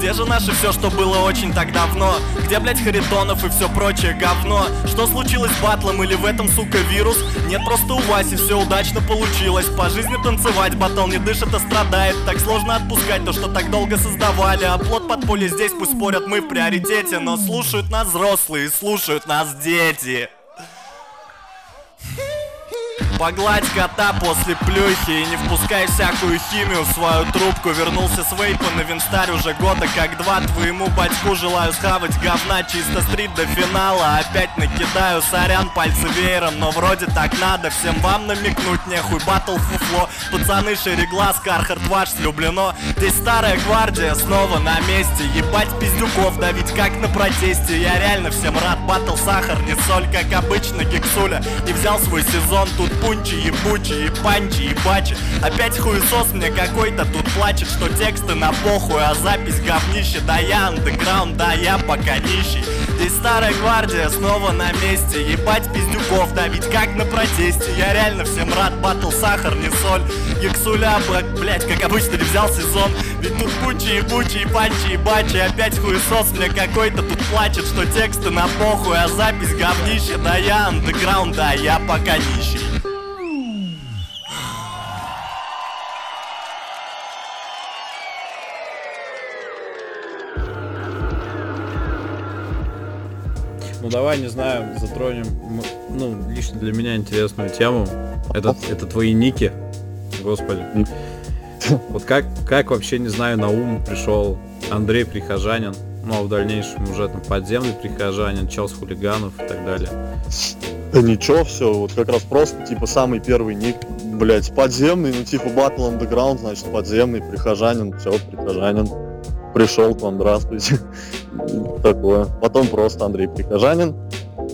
где же наше все, что было очень так давно? Где, блять, Харитонов и все прочее говно? Что случилось с батлом или в этом, сука, вирус? Нет, просто у Васи все удачно получилось По жизни танцевать, батл не дышит, а страдает Так сложно отпускать то, что так долго создавали А плод под поле здесь, пусть спорят, мы в приоритете Но слушают нас взрослые, слушают нас дети Погладь кота после плюхи И не впускай всякую химию в свою трубку. Вернулся с вейпа на винстарь уже года как два. Твоему батьку желаю схавать говна Чисто стрит до финала. Опять накидаю сорян пальцы веером Но вроде так надо. Всем вам намекнуть Нехуй батл фуфло. Пацаны шереглаз, Кархард ваш слюблено. Здесь старая гвардия снова на месте. Ебать пиздюков давить как на протесте. Я реально всем рад Батл сахар, не соль, как обычно Гексуля Не взял свой сезон, тут пусть бунчи, ебучи, и панчи, и бачи Опять хуесос мне какой-то тут плачет Что тексты на похуй, а запись говнище. Да я андеграунд, да я пока нищий Здесь старая гвардия снова на месте. Ебать пиздюков, да ведь как на протесте. Я реально всем рад, батл сахар, не соль. Ексуля, блять, как обычно не взял сезон. Ведь тут бучи, ебучи, и панчи, и бачи Опять хуесос мне какой-то тут плачет Что тексты на похуй, а запись говнище. Да я андеграунд, да я пока нищий давай, не знаю, затронем, ну, лично для меня интересную тему. Это, это твои ники. Господи. Вот как, как вообще, не знаю, на ум пришел Андрей Прихожанин, ну а в дальнейшем уже там подземный Прихожанин, Челс Хулиганов и так далее. Да ничего, все, вот как раз просто, типа, самый первый ник, блять, подземный, ну, типа, Battle Underground, значит, подземный, прихожанин, все, прихожанин. Пришел к вам, здравствуйте. Такое. Потом просто Андрей Прихожанин.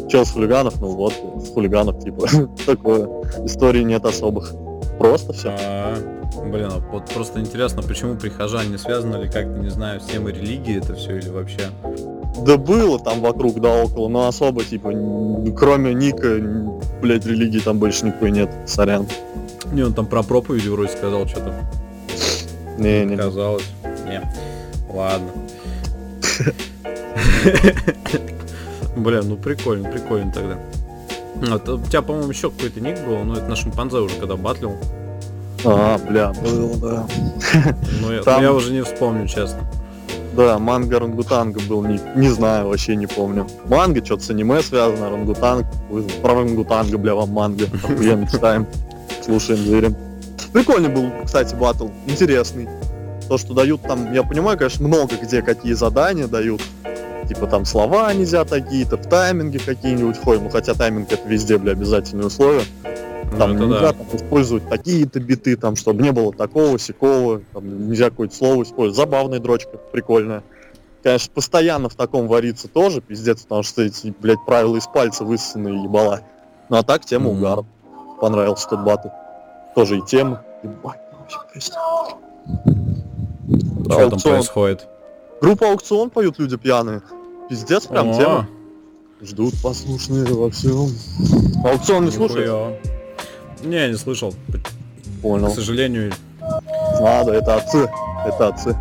Чел с хулиганов, ну вот, с хулиганов, типа, такое. Истории нет особых. Просто все. А, блин, а вот просто интересно, почему прихожане связаны ли как-то, не знаю, с темой религии это все или вообще? Да было там вокруг, да около, но особо, типа, кроме Ника, блядь, религии там больше никакой нет, сорян. Не, он там про проповеди вроде сказал что-то. Не-не. Казалось. Не. Ладно. Блин, ну прикольно, прикольно тогда. Вот, у тебя, по-моему, еще какой-то ник был, но это на шимпанзе уже когда батлил. А, бля, было, да. Но я, Там- я уже не вспомню, честно. Да, манга Рангутанга был ник. Не знаю, вообще не помню. Манга, что-то с аниме связано, Рангутанг. Про Рангутанга, бля, вам манга. Охуенно читаем, слушаем, верим. Прикольный был, кстати, батл. Интересный. То, что дают там, я понимаю, конечно, много где какие задания дают. Типа там слова нельзя такие-то, в тайминге какие-нибудь ходим. Ну, хотя тайминг это везде, бля, обязательные условия. Ну, Там это нельзя да. там, использовать такие-то биты, там, чтобы не было такого, сякого, там, нельзя какое-то слово использовать. Забавная дрочка, прикольная. Конечно, постоянно в таком варится тоже, пиздец, потому что эти, блядь, правила из пальца высосанные ебала. Ну а так тема Мгм. угар. Понравился тот батл. Тоже и тема. Ебать, вообще жесть. Что там происходит? Группа аукцион поют люди пьяные. Пиздец, прям О, тема. Ждут послушные во всем. Аукцион не слушаешь? Не, не слышал. Понял. К сожалению, Надо, это отцы. Это отцы.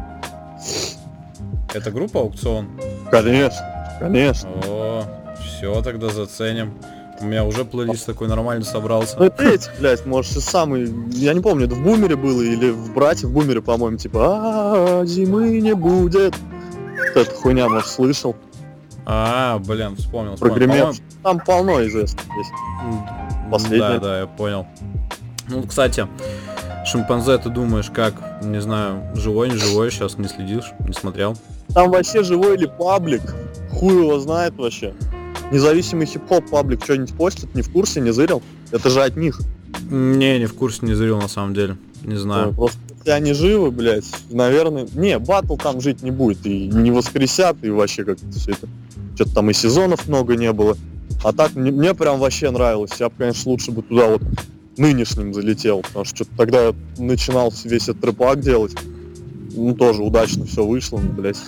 это группа аукцион. Конечно, конечно. О, все, тогда заценим. У меня уже плейлист такой нормальный собрался. Ну это эти, блядь, может, и самый, я не помню, это в Бумере было или в Брате в Бумере, по-моему, типа, а зимы не будет. Эта хуйня, может, слышал. А, блин, вспомнил. Прогремев. Там полно известных есть. М, Последняя. Да, да, я понял. Ну, кстати, шимпанзе, ты думаешь, как, не знаю, живой, не живой, сейчас не следишь, не смотрел? Там вообще живой или паблик, хуй его знает вообще. Независимый хип-хоп паблик что-нибудь постит, не в курсе, не зырил? Это же от них. Не, не в курсе, не зрел на самом деле. Не знаю. Просто если они живы, блядь, наверное... Не, батл там жить не будет, и не воскресят, и вообще как-то все это... Что-то там и сезонов много не было. А так, мне, мне прям вообще нравилось. Я бы, конечно, лучше бы туда вот нынешним залетел, потому что что-то тогда я начинал весь этот рэпак делать. Ну, тоже удачно все вышло, ну, блядь,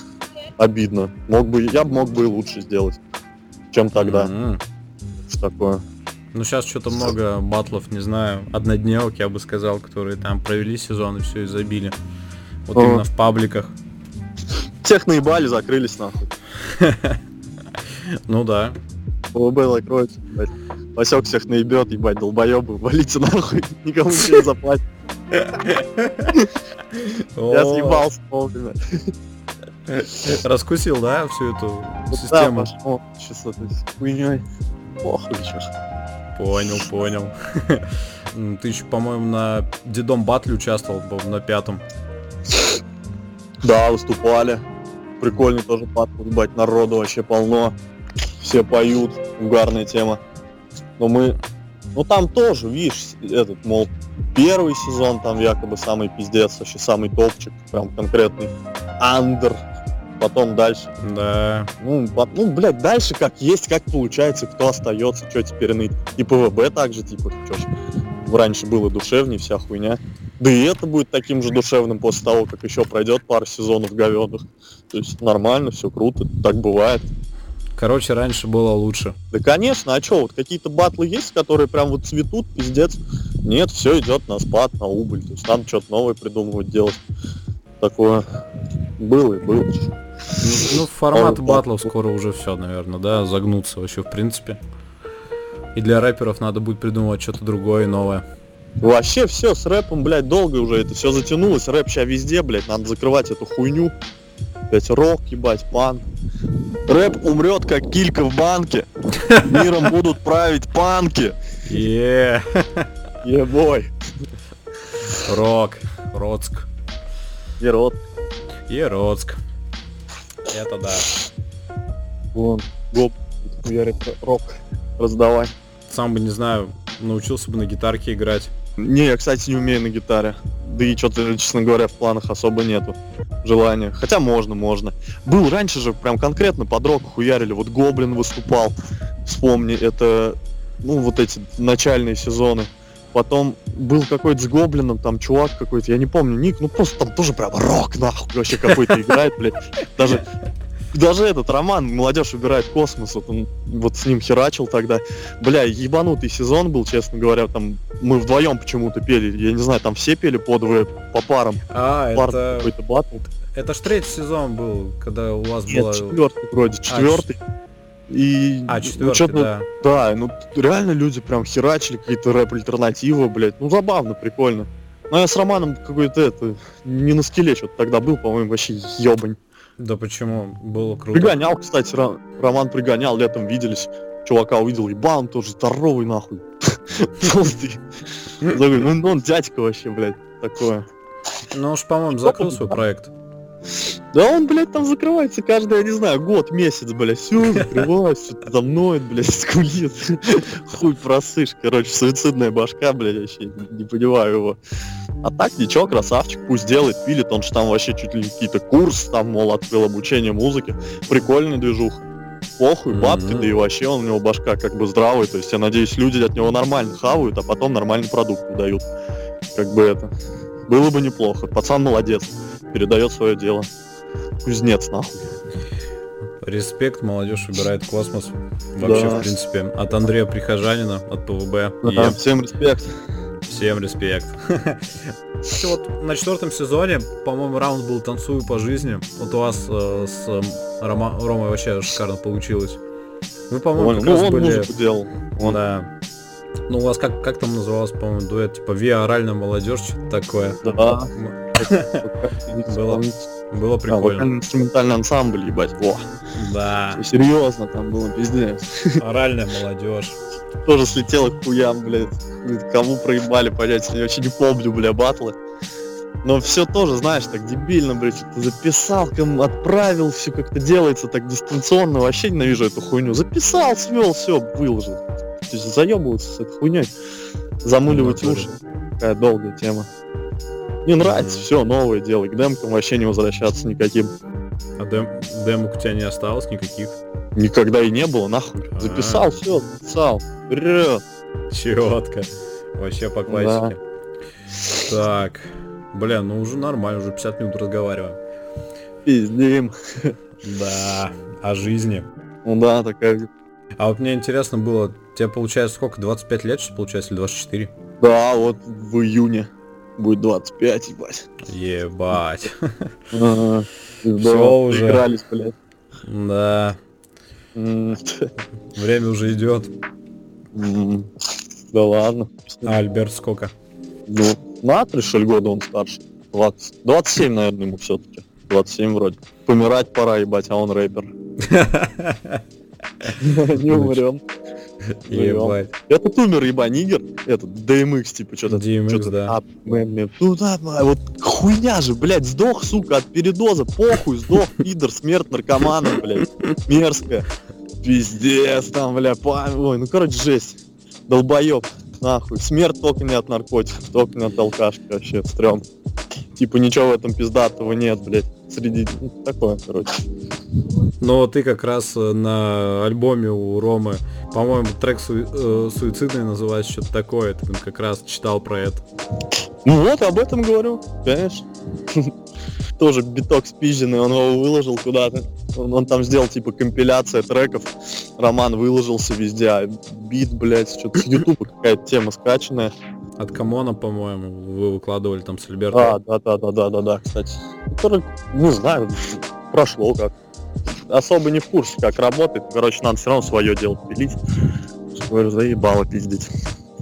обидно. Мог бы, я мог бы и лучше сделать, чем тогда. М. Что такое. Ну, сейчас что-то много батлов, не знаю, однодневок, я бы сказал, которые там провели сезон и все и забили. Вот Ага. именно в пабликах. Тех наебали, закрылись нахуй. Ну да. ОВБ закроется, блядь. Васек всех наебет, ебать, долбоебы, валите нахуй, никому не заплатит. Я О, съебался вовремя. Раскусил, да, всю эту систему? Сейчас с хуйней. Понял, понял. Ты еще, по-моему, на Дедом Батле участвовал, на пятом. Да, выступали. Прикольный тоже пат, ебать, народу вообще полно. Все поют, угарная тема. Но мы... Ну там тоже, видишь, этот, мол, первый сезон там якобы самый пиздец, вообще самый топчик, прям конкретный. Андер. Потом дальше Да. Ну, по- ну, блядь, дальше как есть, как получается, кто остается, что теперь ныть. И ПВБ также, типа, чё ж. раньше было душевнее вся хуйня. Да и это будет таким же душевным после того, как еще пройдет пара сезонов говёных. То есть нормально, все круто, так бывает. Короче, раньше было лучше. Да конечно, а что, вот какие-то батлы есть, которые прям вот цветут, пиздец. Нет, все идет на спад, на убыль. То есть надо что-то новое придумывать, делать. Такое было и было. Ну, ну, формат батлов скоро уже все, наверное, да, загнуться вообще в принципе. И для рэперов надо будет придумывать что-то другое, новое. Вообще все с рэпом, блядь, долго уже это все затянулось. Рэп сейчас везде, блядь, надо закрывать эту хуйню. Блять, рок, ебать, пан. Рэп умрет, как килька в банке. Миром будут править панки. Е, Ебой. рок, Роцк, Герод. Ероцк. Это да. Вон, гоп, рок раздавай. Сам бы, не знаю, научился бы на гитарке играть. Не, я, кстати, не умею на гитаре. Да и что-то, честно говоря, в планах особо нету желания. Хотя можно, можно. Был раньше же прям конкретно под рок хуярили. Вот Гоблин выступал. Вспомни, это, ну, вот эти начальные сезоны. Потом был какой-то с Гоблином, там чувак какой-то, я не помню ник, ну просто там тоже прям рок нахуй вообще какой-то играет, блядь. Даже даже этот роман «Молодежь убирает космос», вот он вот с ним херачил тогда. Бля, ебанутый сезон был, честно говоря, там мы вдвоем почему-то пели, я не знаю, там все пели по двое, по парам. А, Пар это, какой-то батл. это ж третий сезон был, когда у вас Нет, была... четвертый вроде, четвертый. И А, ну, четвертый, чё-то, да. Да, ну реально люди прям херачили какие-то рэп-альтернативы, блядь. Ну забавно, прикольно. Но я с Романом какой-то это, не на скеле что-то тогда был, по-моему, вообще ебань. Да почему? Было круто. Пригонял, кстати, Ро- Роман пригонял, летом виделись. Чувака увидел, ебал, он тоже здоровый нахуй. Толстый. Ну, ну, он дядька вообще, блядь, такое. Ну уж, по-моему, закрыл свой проект. Да он, блядь, там закрывается каждый, я не знаю, год, месяц, блядь, все закрывается, что-то там ноет, блядь, скулит. Хуй просышь, короче, суицидная башка, блядь, вообще, не понимаю его. А так, ничего, красавчик, пусть делает, пилит, он же там вообще чуть ли не какие-то курс, там, мол, открыл обучение музыке. Прикольный движух. Похуй, бабки, Мгм. да и вообще он, у него башка как бы здравая, то есть я надеюсь, люди от него нормально хавают, а потом нормальный продукт дают. Как бы это. Было бы неплохо. Пацан молодец, передает свое дело. Кузнец, нахуй. Респект, молодежь убирает космос. Вообще, Да. в принципе, от Андрея Прихожанина, от ПВБ. Да, Еп, всем респект. всем респект. Кстати, вот на четвертом сезоне, по-моему, раунд был «Танцую по жизни». Вот у вас э, с э, Рома- Ромой вообще шикарно получилось. Вы, по-моему, Понял. как Ну, раз он были... делал. Он- Да. Ну, у вас как, как там называлось, по-моему, дуэт? Типа «Виа-оральная молодежь», что-то такое. Да. М, Было. А, прикольно. вокально-инструментальный ансамбль, ебать. Во. Да, Серьезно там было, пиздец. оральная молодежь. Тоже слетело к хуям, блядь. Кому проебали, понятия я вообще не помню, бля, батлы. Но все тоже, знаешь, так дебильно, блядь, что-то записал, кому отправил, все как-то делается так дистанционно, вообще ненавижу эту хуйню. Записал, свел, все, выложил. То есть заебываться с этой хуйней, замыливать уши. Такая долгая тема. Не нравится, все, новое делай. К демкам вообще не возвращаться никаким. А дем, демок у тебя не осталось никаких? Никогда и не было, нахуй. А. Записал, все, записал. Вперед. Четко. Вообще по классике. Так. Бля, ну уже нормально, уже 50 минут разговариваем. Пиздим. Да, о жизни. Ну да, такая. А вот мне интересно было, тебе получается сколько, 25 лет, что получается, или 24? Да, вот в июне будет 25, ебать. Ебать. Здорово, уже. Блядь. Да, время уже идет. Да ладно. А Альберт сколько? Ну, на три, что ли, года он старше. 20. 27, наверное, ему все-таки. 27 вроде. Помирать пора, ебать, а он рэпер. Не умрем. Ебать. Этот умер, еба, нигер. Этот DMX, типа, что-то. DMX, да. а, мэм, мэм. Ну да, вот хуйня же, блядь, сдох, сука, от передоза, похуй, сдох, пидор, смерть наркомана, блядь, мерзко. Пиздец, там, бля, па- ой, ну, короче, жесть. Долбоеб, нахуй. Смерть только не от наркотиков, только не от алкашки, вообще, стрём. Типа, ничего в этом пиздатого нет, блядь. Среди, ну, такое, короче. Но ты как раз э, на альбоме у Ромы, по-моему, трек су- э, суицидный называется, что-то такое. Ты там как раз читал про это. Ну вот, об этом говорю, конечно. Тоже биток спизженный, он его выложил куда-то. Он, он там сделал типа компиляция треков. Роман выложился везде, а бит, блядь, что-то с Ютуба какая-то тема скачанная. От Камона, по-моему, вы выкладывали там с Альбертом. А, да, да, да, да, да, да, кстати. Который, не знаю, прошло как. Особо не в курсе, как работает. Короче, надо все равно свое дело пилить. Говорю, заебало пиздить.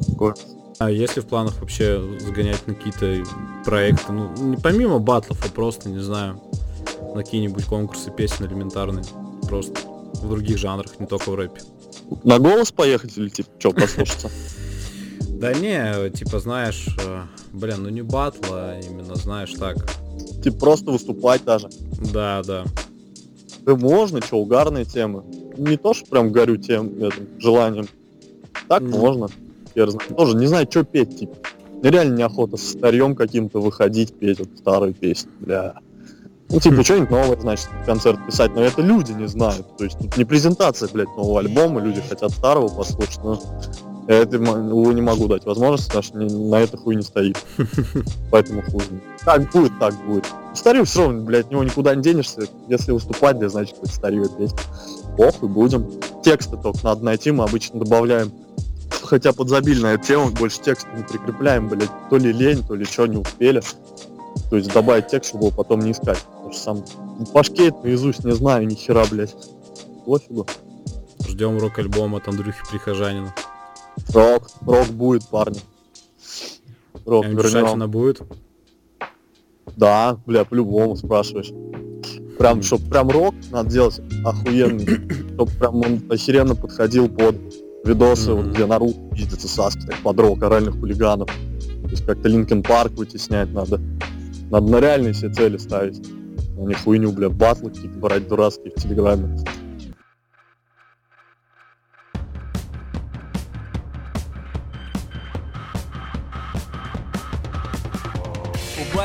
Такое. А если в планах вообще загонять на какие-то проекты, ну, не помимо батлов, а просто, не знаю, на какие-нибудь конкурсы песен элементарные, просто в других жанрах, не только в рэпе. На голос поехать или типа, что, послушаться? Да не, типа, знаешь, э, блин, ну не батл, а именно, знаешь, так. Типа просто выступать даже. Да, да. Да можно, что, угарные темы. Не то, что прям горю тем, этим, желанием. Так Мгм. можно. Я. Тоже не знаю, что петь, типа. Мне реально неохота со старьем каким-то выходить, петь вот старые песни, бля. Ну, типа, что-нибудь новое, значит, концерт писать, но это люди не знают. То есть тут не презентация, блядь, нового альбома, люди хотят старого послушать, но я это, не могу дать возможность, потому что на это хуй не стоит. Поэтому хуй. Как будет, так будет. Старью все равно, блядь, него никуда не денешься. Если выступать, да, значит, будет старье петь. Похуй, будем. Тексты только надо найти, мы обычно добавляем. Хотя подзабили на эту тему, больше текста не прикрепляем, блядь. То ли лень, то ли что, не успели. То есть добавить текст, чтобы его потом не искать. Потому что сам это наизусть не знаю, ни хера, блядь. Пофигу. Ждем рок-альбом от Андрюхи Прихожанина. Рок, рок будет, парни. Рок, А вернем. Мишатина будет? Да, бля, по-любому спрашиваешь. Прям, чтоб прям рок надо делать охуенный. Чтоб прям он охеренно подходил под видосы, вот, где Наруто пиздится Саски, так, под рок оральных хулиганов. То есть как-то Линкен Парк вытеснять надо. Надо на реальные себе цели ставить. А не хуйню, бля, батлы какие-то брать дурацкие в Телеграме.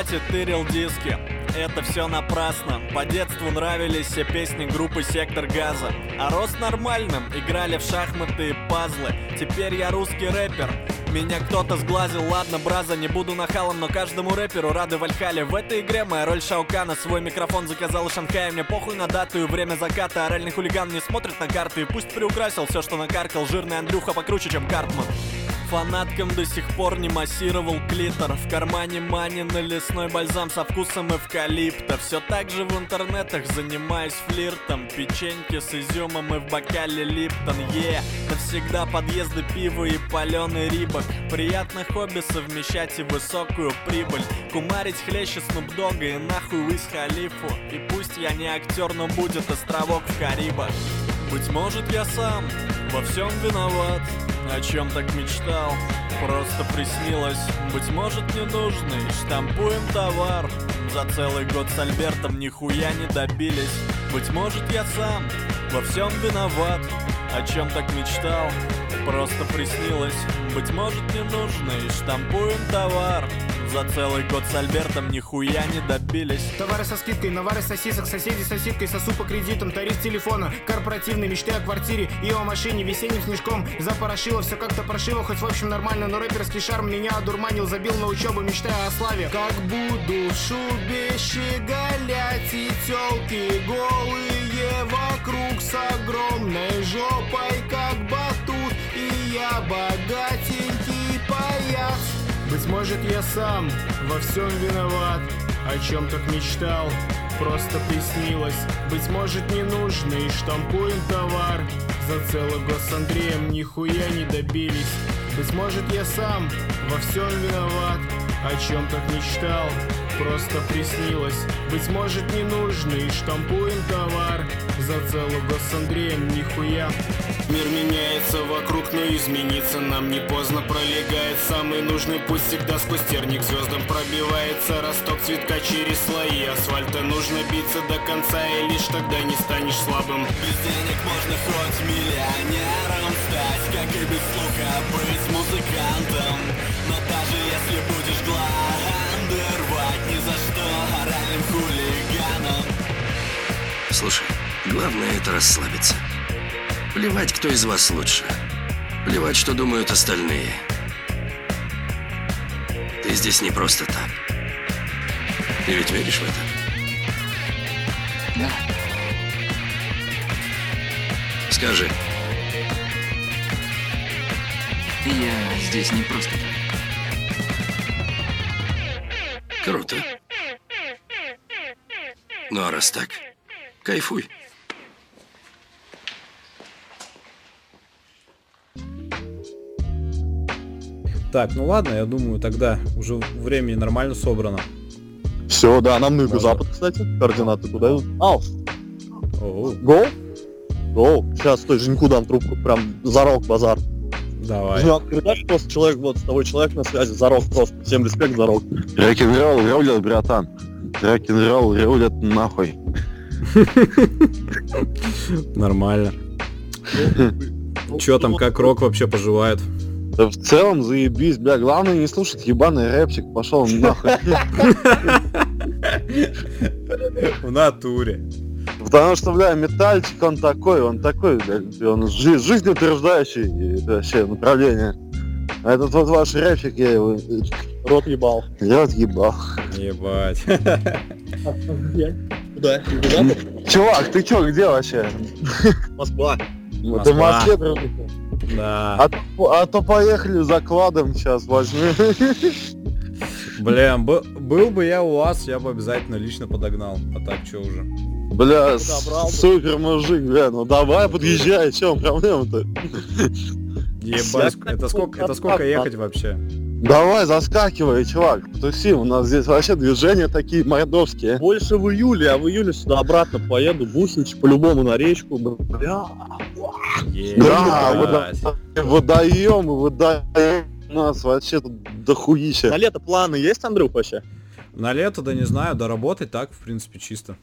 У бати тырил диски. Это все напрасно. По детству нравились все песни группы Сектор Газа. А рос нормальным, играли в шахматы и пазлы. Теперь я русский рэпер. Меня кто-то сглазил, ладно, браза, не буду нахалом, но каждому рэперу рады Вальхале. В этой игре моя роль Шаукана, свой микрофон заказал из Шанхая. Мне похуй на дату и время заката, оральный хулиган не смотрит на карты. И пусть приукрасил все, что накаркал, жирный Андрюха покруче, чем Картман. Фанаткам до сих пор не массировал клитор. В кармане мани на лесной бальзам со вкусом эвкалипта. Все так же в интернетах занимаюсь флиртом. Печеньки с изюмом и в бокале Липтон. Е, навсегда подъезды пива и паленый рибок. Приятно хобби совмещать и высокую прибыль. Кумарить хлеще Снупдога и нахуй Уиз Халифу. И пусть я не актер, но будет островок в Карибах быть может я сам во всем виноват О чем так мечтал, просто приснилось Быть может ненужный, штампуем товар. За целый год с Альбертом нихуя не добились. Быть может я сам во всем виноват О чем так мечтал, просто приснилось Быть может ненужный, штампуем товар за целый год с Альбертом нихуя не добились. Товары со скидкой, навары сосисок, соседи соседкой, сосу по кредитам, тариф телефона, корпоративные мечты о квартире и о машине, весенним снежком, запорошило, все как-то прошило, хоть в общем нормально, но рэперский шарм меня одурманил, забил на учебу, мечтая о славе. Как буду в шубе щеголять и телки голые вокруг с огромной жопой, может я сам во всем виноват О чем так мечтал, просто приснилось Быть может ненужный, штампуем товар. За целый год с Андреем нихуя не добились. Быть может я сам во всем виноват О чем так мечтал, просто приснилось Быть может ненужный, штампуем товар. За целый год с Андреем нихуя Мир меняется вокруг, но измениться нам не поздно. Пролегает самый нужный путь всегда сквозь терник Звездам пробивается. Росток цветка через слои Асфальта. Нужно биться до конца и лишь тогда не станешь слабым. Без денег можно хоть миллионером стать Как и без слуха быть музыкантом. Но даже если будешь гланды рвать Ни за что оральным хулиганом. Слушай, Главное это расслабиться. Плевать, кто из вас лучше. Плевать, что думают остальные. Ты здесь не просто так. Ты ведь веришь в это? Да. Скажи, Я здесь не просто так. круто. Ну а раз так, кайфуй. Так, ну ладно, я думаю, тогда уже времени нормально собрано. Все, да, нам на юго-запад, кстати. Координаты куда идут? Ау, гол? Гол. Сейчас, стой, Женьку дам трубку. Прям зарок базар. давай. Женек, передашь просто человек, вот с тобой человек на связи, зарок просто. Всем респект, зарок. Рок-н-ролл рулят, братан. Рок-н-ролл нахуй. Нормально. Чё там, как рок вообще поживает? Да в целом заебись, бля. Главное не слушать ебаный рэпчик. Пошел нахуй. В натуре. Потому что, бля, метальчик он такой, он такой, бля, он жи- жизнеутверждающий вообще направление. А этот вот ваш рэпчик, я его Рот ебал. я отъебал. Ебать. Куда? Чувак, ты чё, где вообще? Москва. Ты в Москва. Москве, дружище? Да. А, то- а то поехали закладом сейчас возьми. Блин, б- был бы я у вас, я бы обязательно лично подогнал. А так чё уже? Бля, бы. супер мужик, бля, ну давай, подъезжай, чем проблема-то? Ебать, это сколько, это сколько ехать вообще? Давай, заскакивай, чувак, потусим, у нас здесь вообще движения такие мордовские. Больше в июле, а в июле сюда обратно поеду. Бусинч по-любому на речку. Бля. Да, Ебать. Выдаем, выдаем, у нас вообще тут На дохуища. лето планы есть, Андрюх, вообще? На лето, да не знаю, доработать так, в принципе, чисто.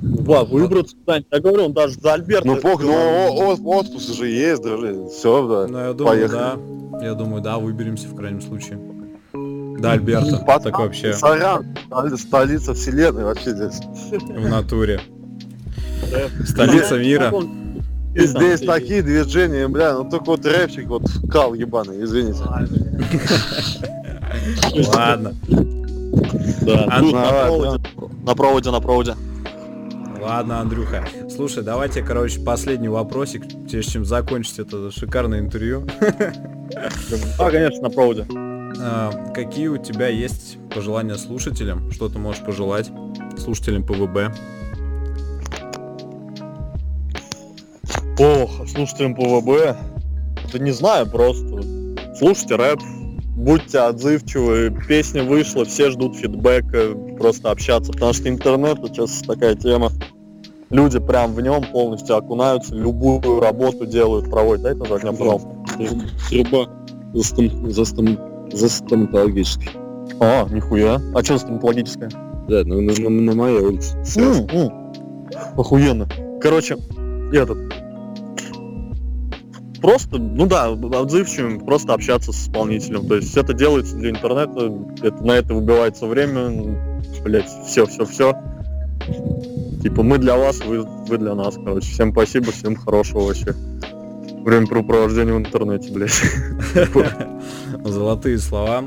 Ва, выбраться куда-нибудь. Я говорю, он даже за Альберта. Ну пок, ну отпуск же есть, дружи, все, да. Ну, я думаю, Поехали. да. Я думаю, да, выберемся в крайнем случае. Да, Альберта, Пацан, так вообще, Сорян, столи- столица вселенной вообще здесь. в натуре. Столица мира. И здесь такие движения, бля, ну только вот рэпчик вот кал ебаный, извините. Ладно, Да, А, тут на давай, проводе. На проводе, на проводе. Ладно, Андрюха. Слушай, давайте, короче, последний вопросик, прежде чем закончить это шикарное интервью. А, конечно, на проводе. А, Какие у тебя есть пожелания слушателям? Что ты можешь пожелать слушателям ПВБ? Ох, слушателям ПВБ. Да не знаю, просто. Слушайте рэп, будьте отзывчивы, песня вышла, все ждут фидбэка, просто общаться, потому что интернет сейчас такая тема. Люди прям в нем полностью окунаются, любую работу делают, проводят. Дай назад меня, пожалуйста. Труба за, стоматологический. А, нихуя. А что стоматологическое? Да, ну на, на- на моей улице. Охуенно. Короче, этот. Просто, ну да, отзывчивым, просто общаться с исполнителем. То есть это делается для интернета, это, на это выбивается время, блять, все, все, все. Типа мы для вас, вы, вы для нас, короче. Всем спасибо, всем хорошего вообще. Времяпрепровождения в интернете, блядь. Золотые слова.